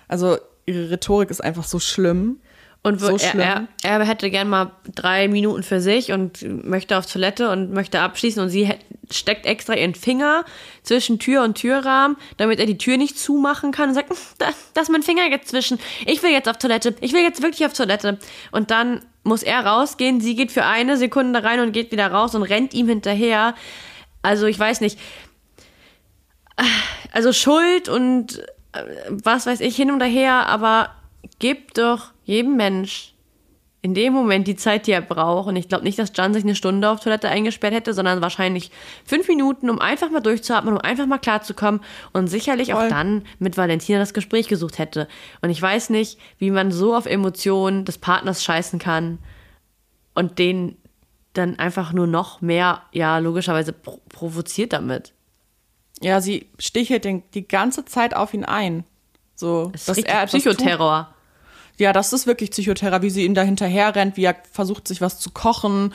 also ihre Rhetorik ist einfach so schlimm. Und so er, er, er, hätte gern mal drei Minuten für sich und möchte auf Toilette und möchte abschließen und sie steckt extra ihren Finger zwischen Tür und Türrahmen, damit er die Tür nicht zumachen kann und sagt, hm, da, da ist mein Finger jetzt zwischen. Ich will jetzt auf Toilette. Ich will jetzt wirklich auf Toilette. Und dann muss er rausgehen. Sie geht für eine Sekunde rein und geht wieder raus und rennt ihm hinterher. Also ich weiß nicht. Also Schuld und äh, was weiß ich hin und her, aber gib doch jedem Mensch in dem Moment die Zeit, die er braucht. Und ich glaube nicht, dass Jan sich eine Stunde auf Toilette eingesperrt hätte, sondern wahrscheinlich fünf Minuten, um einfach mal durchzuatmen, um einfach mal klarzukommen und sicherlich Voll. auch dann mit Valentina das Gespräch gesucht hätte. Und ich weiß nicht, wie man so auf Emotionen des Partners scheißen kann und den dann einfach nur noch mehr, ja, logischerweise pro provoziert damit. Ja, sie stichelt den, die ganze Zeit auf ihn ein. So, das ist dass er Psychoterror. Ja, das ist wirklich Psychoterror, wie sie ihm da hinterher rennt, wie er versucht, sich was zu kochen.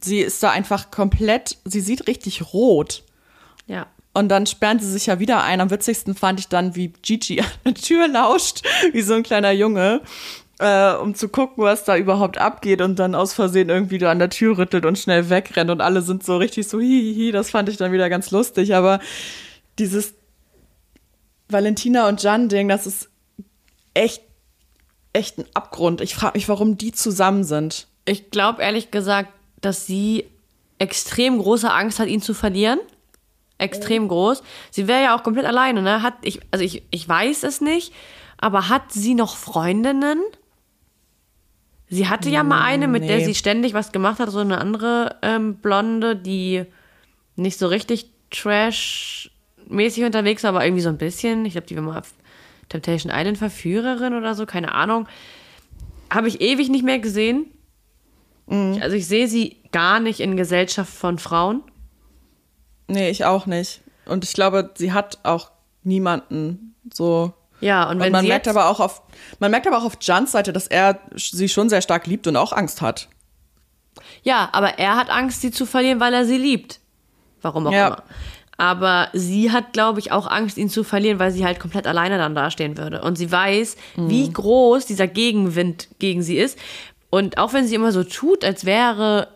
Sie ist da einfach komplett, sie sieht richtig rot. Ja. Und dann sperren sie sich ja wieder ein. Am witzigsten fand ich dann, wie Gigi an der Tür lauscht, wie so ein kleiner Junge äh, um zu gucken, was da überhaupt abgeht und dann aus Versehen irgendwie da an der Tür rüttelt und schnell wegrennt und alle sind so richtig so hihihi, das fand ich dann wieder ganz lustig, aber dieses Valentina und Jan-Ding, das ist echt, echt ein Abgrund. Ich frage mich, warum die zusammen sind. Ich glaube ehrlich gesagt, dass sie extrem große Angst hat, ihn zu verlieren. Extrem mhm. groß. Sie wäre ja auch komplett alleine, ne? Hat ich, also ich, ich weiß es nicht, aber hat sie noch Freundinnen? Sie hatte ja mal eine, mit nee. der sie ständig was gemacht hat, so eine andere ähm, Blonde, die nicht so richtig trash-mäßig unterwegs war, aber irgendwie so ein bisschen. Ich glaube, die war mal auf Temptation Island Verführerin oder so, keine Ahnung. Habe ich ewig nicht mehr gesehen. Mhm. Also ich sehe sie gar nicht in Gesellschaft von Frauen. Nee, ich auch nicht. Und ich glaube, sie hat auch niemanden so ja, und wenn und man sie merkt aber auch auf, man merkt aber auch auf Jans Seite, dass er sie schon sehr stark liebt und auch Angst hat. Ja, aber er hat Angst, sie zu verlieren, weil er sie liebt. Warum auch ja. immer. Aber sie hat, glaube ich, auch Angst, ihn zu verlieren, weil sie halt komplett alleine dann dastehen würde. Und sie weiß, mhm. wie groß dieser Gegenwind gegen sie ist. Und auch wenn sie immer so tut, als wäre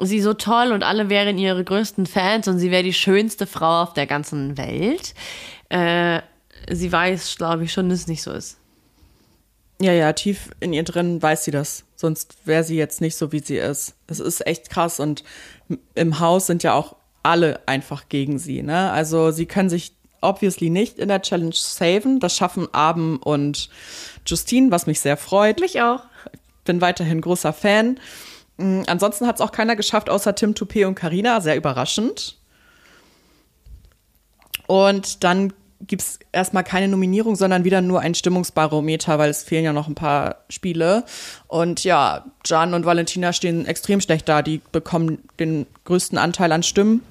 sie so toll und alle wären ihre größten Fans und sie wäre die schönste Frau auf der ganzen Welt, äh, sie weiß, glaube ich, schon, dass es nicht so ist. Ja, ja, tief in ihr drin weiß sie das. Sonst wäre sie jetzt nicht so, wie sie ist. Es ist echt krass und im Haus sind ja auch alle einfach gegen sie. Ne? Also sie können sich obviously nicht in der Challenge saven. Das schaffen Abend und Justine, was mich sehr freut. Mich auch. Bin weiterhin großer Fan. Mm, ansonsten hat es auch keiner geschafft, außer Tim Toupé und Karina. Sehr überraschend. Und dann gibt es erstmal keine Nominierung, sondern wieder nur ein Stimmungsbarometer, weil es fehlen ja noch ein paar Spiele. Und ja, Jan und Valentina stehen extrem schlecht da. Die bekommen den größten Anteil an Stimmen.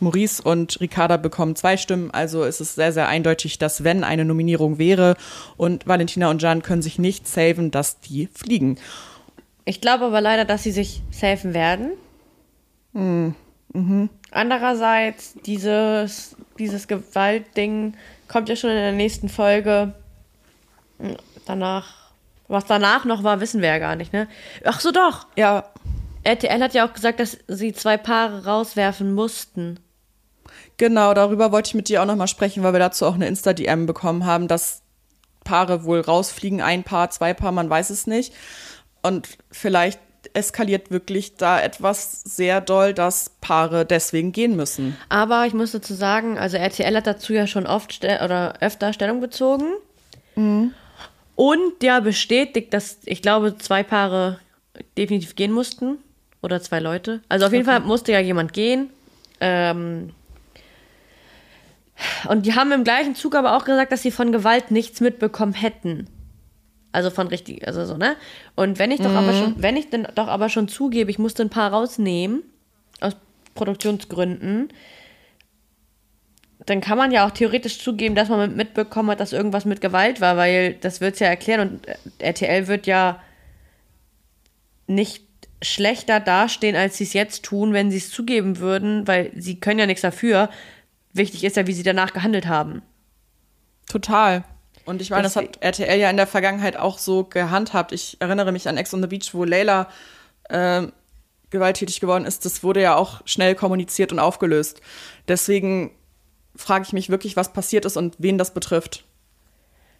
Maurice und Ricarda bekommen zwei Stimmen, also ist es sehr, sehr eindeutig, dass wenn eine Nominierung wäre und Valentina und Jan können sich nicht saven, dass die fliegen. Ich glaube aber leider, dass sie sich safen werden. Mhm. Mhm. Andererseits, dieses, dieses Gewaltding kommt ja schon in der nächsten Folge. Danach, was danach noch war, wissen wir ja gar nicht, ne? Ach so, doch. Ja. RTL hat ja auch gesagt, dass sie zwei Paare rauswerfen mussten. Genau, darüber wollte ich mit dir auch nochmal sprechen, weil wir dazu auch eine Insta-DM bekommen haben, dass Paare wohl rausfliegen, ein Paar, zwei Paar, man weiß es nicht. Und vielleicht eskaliert wirklich da etwas sehr doll, dass Paare deswegen gehen müssen. Aber ich muss dazu sagen, also RTL hat dazu ja schon oft oder öfter Stellung bezogen. Mhm. Und ja, bestätigt, dass ich glaube, zwei Paare definitiv gehen mussten. Oder zwei Leute. Also auf jeden okay. Fall musste ja jemand gehen. Ähm, und die haben im gleichen Zug aber auch gesagt, dass sie von Gewalt nichts mitbekommen hätten. Also von richtig, also so, ne? Und wenn ich doch mhm. aber schon, wenn ich denn doch aber schon zugebe, ich musste ein paar rausnehmen, aus Produktionsgründen, dann kann man ja auch theoretisch zugeben, dass man mitbekommen hat, dass irgendwas mit Gewalt war, weil das wird es ja erklären und RTL wird ja nicht schlechter dastehen, als sie es jetzt tun, wenn sie es zugeben würden, weil sie können ja nichts dafür. Wichtig ist ja, wie sie danach gehandelt haben. Total. Und ich meine, das hat RTL ja in der Vergangenheit auch so gehandhabt. Ich erinnere mich an Ex on the Beach, wo Layla äh, gewalttätig geworden ist. Das wurde ja auch schnell kommuniziert und aufgelöst. Deswegen frage ich mich wirklich, was passiert ist und wen das betrifft.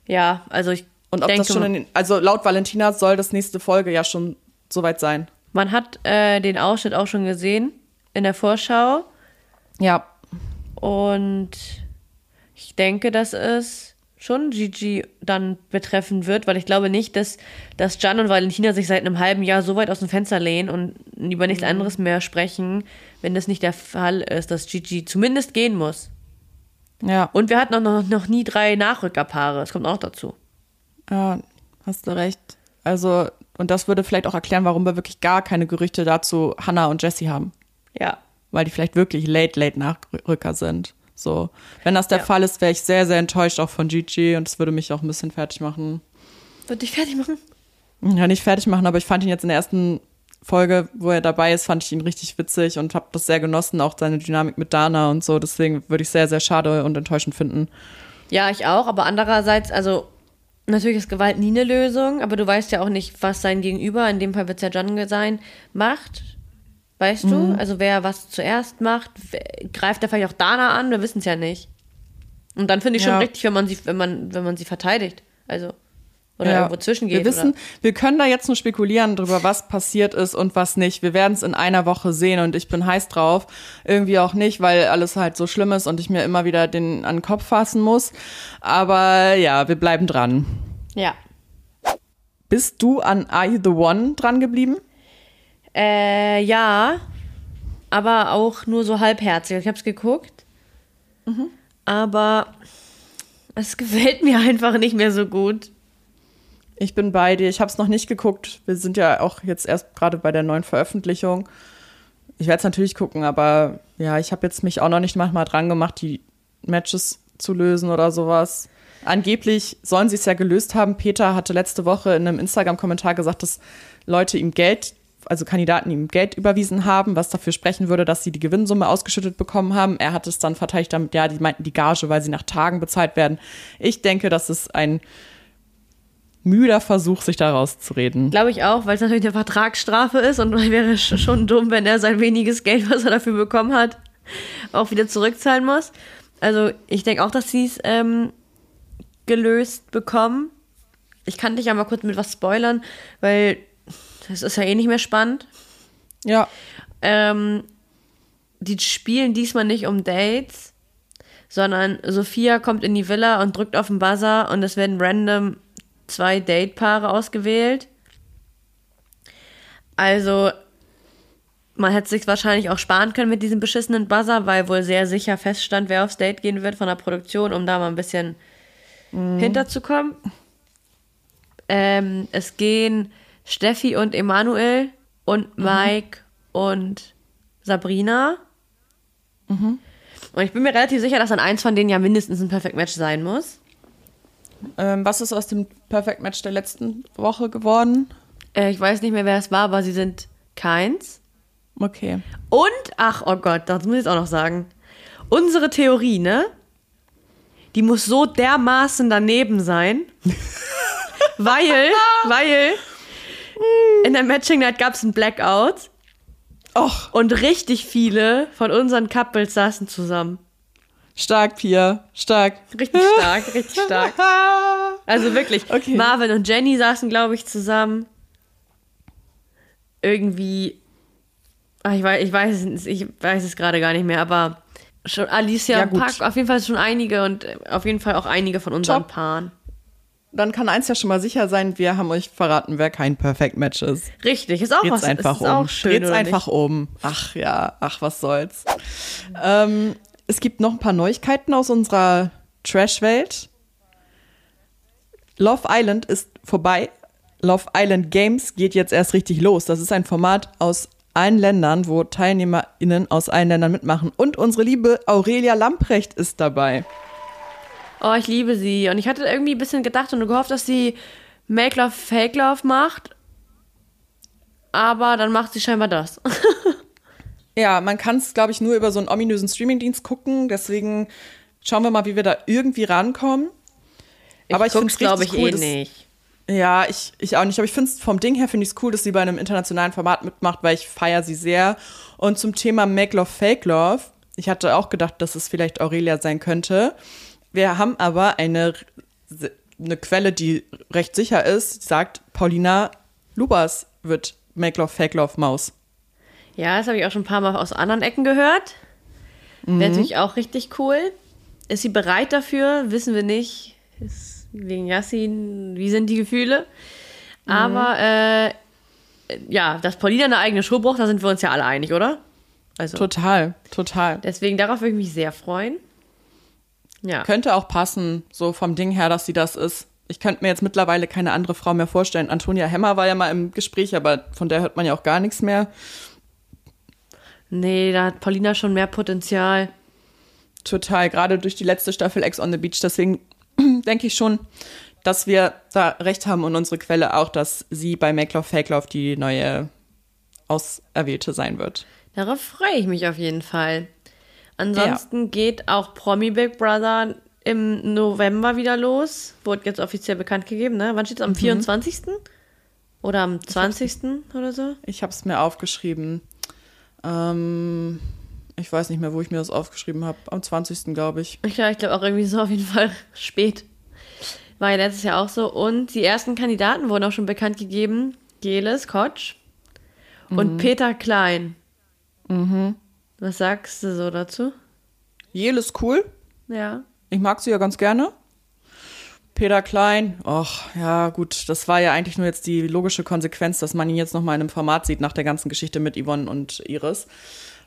Ja, also ich und ob denke, das schon in, also laut Valentina soll das nächste Folge ja schon soweit sein. Man hat äh, den Ausschnitt auch schon gesehen in der Vorschau. Ja. Und ich denke, dass es schon Gigi dann betreffen wird, weil ich glaube nicht, dass, dass Jan und Valentina sich seit einem halben Jahr so weit aus dem Fenster lehnen und über nichts mhm. anderes mehr sprechen, wenn das nicht der Fall ist, dass Gigi zumindest gehen muss. Ja. Und wir hatten auch noch, noch nie drei Nachrückerpaare. Das kommt auch dazu. Ja, hast du recht. Also, und das würde vielleicht auch erklären, warum wir wirklich gar keine Gerüchte dazu Hannah und Jesse haben. Ja. Weil die vielleicht wirklich late, late Nachrücker sind. So, wenn das der ja. Fall ist, wäre ich sehr, sehr enttäuscht auch von Gigi und es würde mich auch ein bisschen fertig machen. Würde dich fertig machen? Ja, nicht fertig machen, aber ich fand ihn jetzt in der ersten Folge, wo er dabei ist, fand ich ihn richtig witzig und habe das sehr genossen, auch seine Dynamik mit Dana und so. Deswegen würde ich sehr, sehr schade und enttäuschend finden. Ja, ich auch, aber andererseits, also natürlich ist Gewalt nie eine Lösung, aber du weißt ja auch nicht, was sein Gegenüber, in dem Fall wird es ja John sein, macht. Weißt mhm. du? Also wer was zuerst macht, greift er vielleicht auch Dana an, wir wissen es ja nicht. Und dann finde ich ja. schon richtig, wenn man sie, wenn man, wenn man sie verteidigt. Also. Oder ja. irgendwo zwischengeht. Wir wissen, oder? wir können da jetzt nur spekulieren darüber, was passiert ist und was nicht. Wir werden es in einer Woche sehen und ich bin heiß drauf. Irgendwie auch nicht, weil alles halt so schlimm ist und ich mir immer wieder den an den Kopf fassen muss. Aber ja, wir bleiben dran. Ja. Bist du an Are You the One dran geblieben? Äh, ja, aber auch nur so halbherzig. Ich habe es geguckt, mhm. aber es gefällt mir einfach nicht mehr so gut. Ich bin bei dir. Ich habe es noch nicht geguckt. Wir sind ja auch jetzt erst gerade bei der neuen Veröffentlichung. Ich werde es natürlich gucken, aber ja, ich habe jetzt mich auch noch nicht manchmal dran gemacht, die Matches zu lösen oder sowas. Angeblich sollen sie es ja gelöst haben. Peter hatte letzte Woche in einem Instagram-Kommentar gesagt, dass Leute ihm Geld also Kandidaten ihm Geld überwiesen haben, was dafür sprechen würde, dass sie die Gewinnsumme ausgeschüttet bekommen haben. Er hat es dann verteidigt damit, ja, die meinten die Gage, weil sie nach Tagen bezahlt werden. Ich denke, das ist ein müder Versuch, sich da rauszureden. Glaube ich auch, weil es natürlich eine Vertragsstrafe ist und wäre schon dumm, wenn er sein weniges Geld, was er dafür bekommen hat, auch wieder zurückzahlen muss. Also ich denke auch, dass sie es ähm, gelöst bekommen. Ich kann dich ja mal kurz mit was spoilern, weil das ist ja eh nicht mehr spannend. Ja. Ähm, die spielen diesmal nicht um Dates, sondern Sophia kommt in die Villa und drückt auf den Buzzer und es werden random zwei Datepaare ausgewählt. Also, man hätte sich wahrscheinlich auch sparen können mit diesem beschissenen Buzzer, weil wohl sehr sicher feststand, wer aufs Date gehen wird von der Produktion, um da mal ein bisschen mhm. hinterzukommen. Ähm, es gehen Steffi und Emanuel und mhm. Mike mhm. und Sabrina. Mhm. Und ich bin mir relativ sicher, dass an eins von denen ja mindestens ein Perfect Match sein muss. Ähm, was ist aus dem Perfect Match der letzten Woche geworden? Äh, ich weiß nicht mehr, wer es war, aber sie sind keins. Okay. Und, ach, oh Gott, das muss ich jetzt auch noch sagen. Unsere Theorie, ne? Die muss so dermaßen daneben sein. weil, weil in der Matching Night gab es einen Blackout. Och. Und richtig viele von unseren Couples saßen zusammen. Stark, Pia. Stark. Richtig stark, richtig stark. Also wirklich. Okay. Marvin und Jenny saßen, glaube ich, zusammen. Irgendwie. Ach, ich, weiß, ich, weiß, ich weiß es gerade gar nicht mehr, aber schon Alicia ja, und Pack, auf jeden Fall schon einige und auf jeden Fall auch einige von unseren Top. Paaren. Dann kann eins ja schon mal sicher sein, wir haben euch verraten, wer kein Perfect Match ist. Richtig, ist auch Dreht's was. einfach ist um. Auch schön, Dreht's einfach nicht? um. Ach ja, ach was soll's. Ähm, es gibt noch ein paar Neuigkeiten aus unserer Trash-Welt. Love Island ist vorbei. Love Island Games geht jetzt erst richtig los. Das ist ein Format aus allen Ländern, wo TeilnehmerInnen aus allen Ländern mitmachen. Und unsere liebe Aurelia Lamprecht ist dabei. Oh, ich liebe sie. Und ich hatte irgendwie ein bisschen gedacht und gehofft, dass sie Make Love, Fake Love macht. Aber dann macht sie scheinbar das. Ja, man kann es, glaube ich, nur über so einen ominösen Streamingdienst gucken. Deswegen schauen wir mal, wie wir da irgendwie rankommen. Ich aber ich finde es, glaube ich, cool, eh dass, nicht. Ja, ich, ich auch nicht. Aber ich finde es vom Ding her finde ich es cool, dass sie bei einem internationalen Format mitmacht, weil ich feiere sie sehr. Und zum Thema Make Love, Fake Love. Ich hatte auch gedacht, dass es vielleicht Aurelia sein könnte. Wir haben aber eine, eine Quelle, die recht sicher ist, sagt, Paulina Lubas wird Make Love, Fake Love Maus. Ja, das habe ich auch schon ein paar Mal aus anderen Ecken gehört. Mhm. Wäre natürlich auch richtig cool. Ist sie bereit dafür? Wissen wir nicht. Ist wegen Yassin, wie sind die Gefühle? Mhm. Aber äh, ja, dass Paulina eine eigene Show braucht, da sind wir uns ja alle einig, oder? Also, total, total. Deswegen darauf würde ich mich sehr freuen. Ja. Könnte auch passen, so vom Ding her, dass sie das ist. Ich könnte mir jetzt mittlerweile keine andere Frau mehr vorstellen. Antonia Hemmer war ja mal im Gespräch, aber von der hört man ja auch gar nichts mehr. Nee, da hat Paulina schon mehr Potenzial. Total, gerade durch die letzte Staffel Ex on the Beach. Deswegen denke ich schon, dass wir da recht haben und unsere Quelle auch, dass sie bei Make Love Fake Love die neue Auserwählte sein wird. Darauf freue ich mich auf jeden Fall. Ansonsten ja. geht auch Promi Big Brother im November wieder los. Wurde jetzt offiziell bekannt gegeben, ne? Wann steht es? Am mhm. 24. Oder am 20. oder so? Ich habe es mir aufgeschrieben. Ähm, ich weiß nicht mehr, wo ich mir das aufgeschrieben habe. Am 20. glaube ich. Ja, ich glaube auch irgendwie so auf jeden Fall spät. War ja letztes Jahr auch so. Und die ersten Kandidaten wurden auch schon bekannt gegeben. Geles Kotsch mhm. und Peter Klein. Mhm. Was sagst du so dazu? Jeles cool. Ja. Ich mag sie ja ganz gerne. Peter Klein, ach ja gut, das war ja eigentlich nur jetzt die logische Konsequenz, dass man ihn jetzt noch mal in einem Format sieht nach der ganzen Geschichte mit Yvonne und Iris.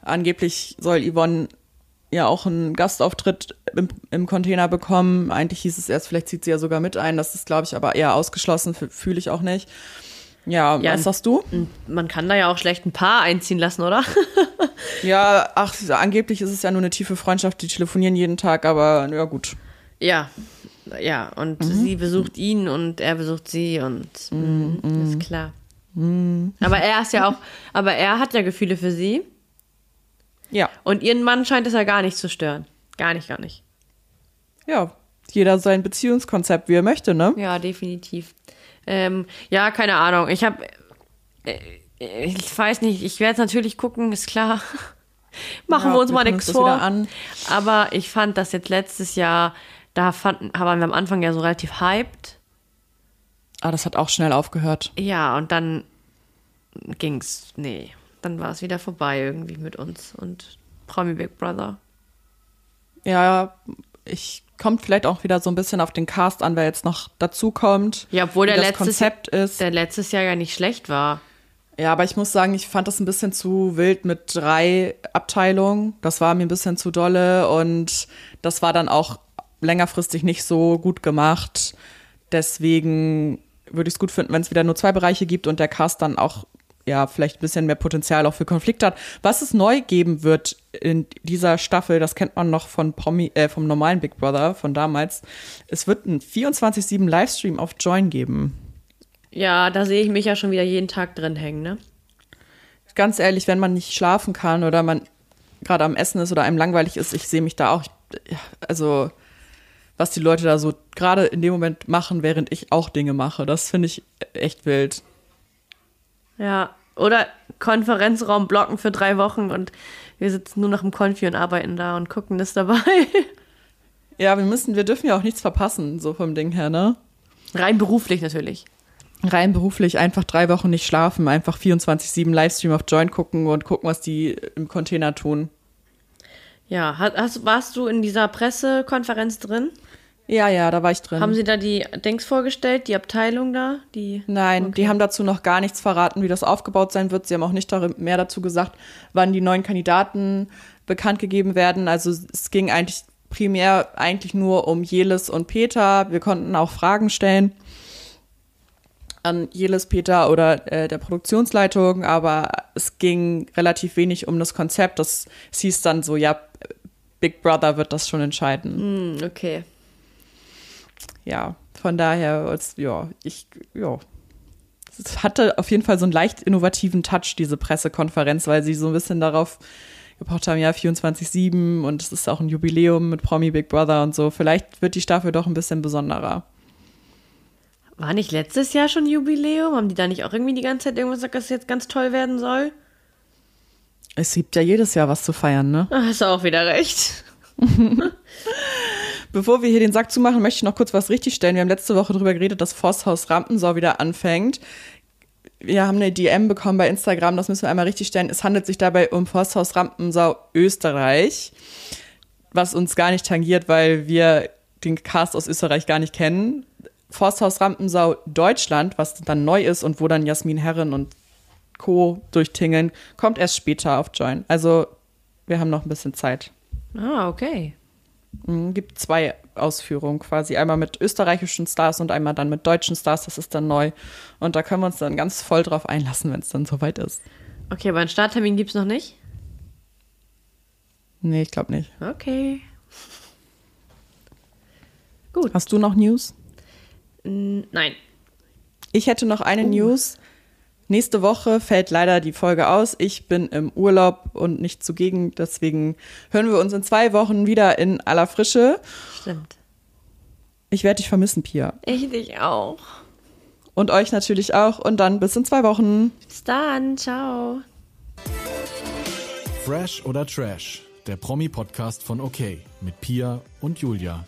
Angeblich soll Yvonne ja auch einen Gastauftritt im, im Container bekommen. Eigentlich hieß es erst, vielleicht zieht sie ja sogar mit ein. Das ist, glaube ich, aber eher ausgeschlossen, fühle ich auch nicht. Ja, ja, was sagst du? Man kann da ja auch schlecht ein Paar einziehen lassen, oder? ja, ach, angeblich ist es ja nur eine tiefe Freundschaft, die telefonieren jeden Tag, aber ja gut. Ja, ja, und mhm. sie besucht ihn und er besucht sie und mhm. ist klar. Aber er ist ja auch, aber er hat ja Gefühle für sie. Ja. Und ihren Mann scheint es ja gar nicht zu stören. Gar nicht, gar nicht. Ja. Jeder sein Beziehungskonzept, wie er möchte, ne? Ja, definitiv. Ähm, ja, keine Ahnung. Ich habe, äh, ich weiß nicht, ich werde natürlich gucken, ist klar. Machen Ja, wir uns mal nichts vor. Aber ich fand das jetzt letztes Jahr, da fanden, waren wir am Anfang ja so relativ hyped. Ah, das hat auch schnell aufgehört. Ja, und dann ging's, nee, dann war es wieder vorbei irgendwie mit uns und Promi Big Brother. Ja, ich kommt vielleicht auch wieder so ein bisschen auf den Cast an, wer jetzt noch dazu kommt. Ja, obwohl der letztes, Konzept ist. der letztes Jahr ja nicht schlecht war. Ja, aber ich muss sagen, ich fand das ein bisschen zu wild mit drei Abteilungen. Das war mir ein bisschen zu dolle und das war dann auch längerfristig nicht so gut gemacht. Deswegen würde ich es gut finden, wenn es wieder nur zwei Bereiche gibt und der Cast dann auch ja vielleicht ein bisschen mehr Potenzial auch für Konflikt hat. Was es neu geben wird in dieser Staffel, das kennt man noch von Promi, äh, vom normalen Big Brother von damals. Es wird einen 24/7 Livestream auf Join geben. Ja, da sehe ich mich ja schon wieder jeden Tag drin hängen, ne? ganz ehrlich, wenn man nicht schlafen kann oder man gerade am Essen ist oder einem langweilig ist, ich sehe mich da auch, also was die Leute da so gerade in dem Moment machen, während ich auch Dinge mache, das finde ich echt wild. Ja. Oder Konferenzraum blocken für drei Wochen und wir sitzen nur noch im Konfi und arbeiten da und gucken das dabei. Ja, wir müssen, wir dürfen ja auch nichts verpassen, so vom Ding her, ne? Rein beruflich natürlich. Rein beruflich einfach drei Wochen nicht schlafen, einfach 24-7 Livestream auf Join gucken und gucken, was die im Container tun. Ja, hast, warst du in dieser Pressekonferenz drin? Ja, ja, da war ich drin. Haben sie da die Dings vorgestellt, die Abteilung da? Die Nein, die haben dazu noch gar nichts verraten, wie das aufgebaut sein wird. Sie haben auch nicht mehr dazu gesagt, wann die neuen Kandidaten bekannt gegeben werden. Also es ging eigentlich primär eigentlich nur um Jelis und Peter. Wir konnten auch Fragen stellen an Jelis, Peter oder äh, der Produktionsleitung, aber es ging relativ wenig um das Konzept. Das es hieß dann so, ja, Big Brother wird das schon entscheiden Hm, okay. Ja, von daher, ja, ich, ja. Es hatte auf jeden Fall so einen leicht innovativen Touch, diese Pressekonferenz, weil sie so ein bisschen darauf gepocht haben, ja, 24-7 und es ist auch ein Jubiläum mit Promi Big Brother und so. Vielleicht wird die Staffel doch ein bisschen besonderer. War nicht letztes Jahr schon Jubiläum? Haben die da nicht auch irgendwie die ganze Zeit irgendwas gesagt, dass es jetzt ganz toll werden soll? Es gibt ja jedes Jahr was zu feiern, ne? Hast du auch wieder recht. Bevor wir hier den Sack zumachen, möchte ich noch kurz was richtigstellen. Wir haben letzte Woche darüber geredet, dass Forsthaus Rampensau wieder anfängt. Wir haben eine DM bekommen bei Instagram, das müssen wir einmal richtigstellen. Es handelt sich dabei um Forsthaus Rampensau Österreich, was uns gar nicht tangiert, weil wir den Cast aus Österreich gar nicht kennen. Forsthaus Rampensau Deutschland, was dann neu ist und wo dann Jasmin Herren und Co. durchtingeln, kommt erst später auf Join. Also wir haben noch ein bisschen Zeit. Ah, okay. Mhm, gibt zwei Ausführungen quasi. Einmal mit österreichischen Stars und einmal dann mit deutschen Stars. Das ist dann neu. Und da können wir uns dann ganz voll drauf einlassen, wenn es dann soweit ist. Okay, aber einen Starttermin gibt's noch nicht? Nee, ich glaube nicht. Okay. Hast du noch News? Nein. Ich hätte noch eine News. Nächste Woche fällt leider die Folge aus. Ich bin im Urlaub und nicht zugegen. Deswegen hören wir uns in zwei Wochen wieder in aller Frische. Stimmt. Ich werde dich vermissen, Pia. Ich dich auch. Und euch natürlich auch. Und dann bis in zwei Wochen. Bis dann. Ciao. Fresh oder Trash, der Promi-Podcast von OK mit Pia und Julia.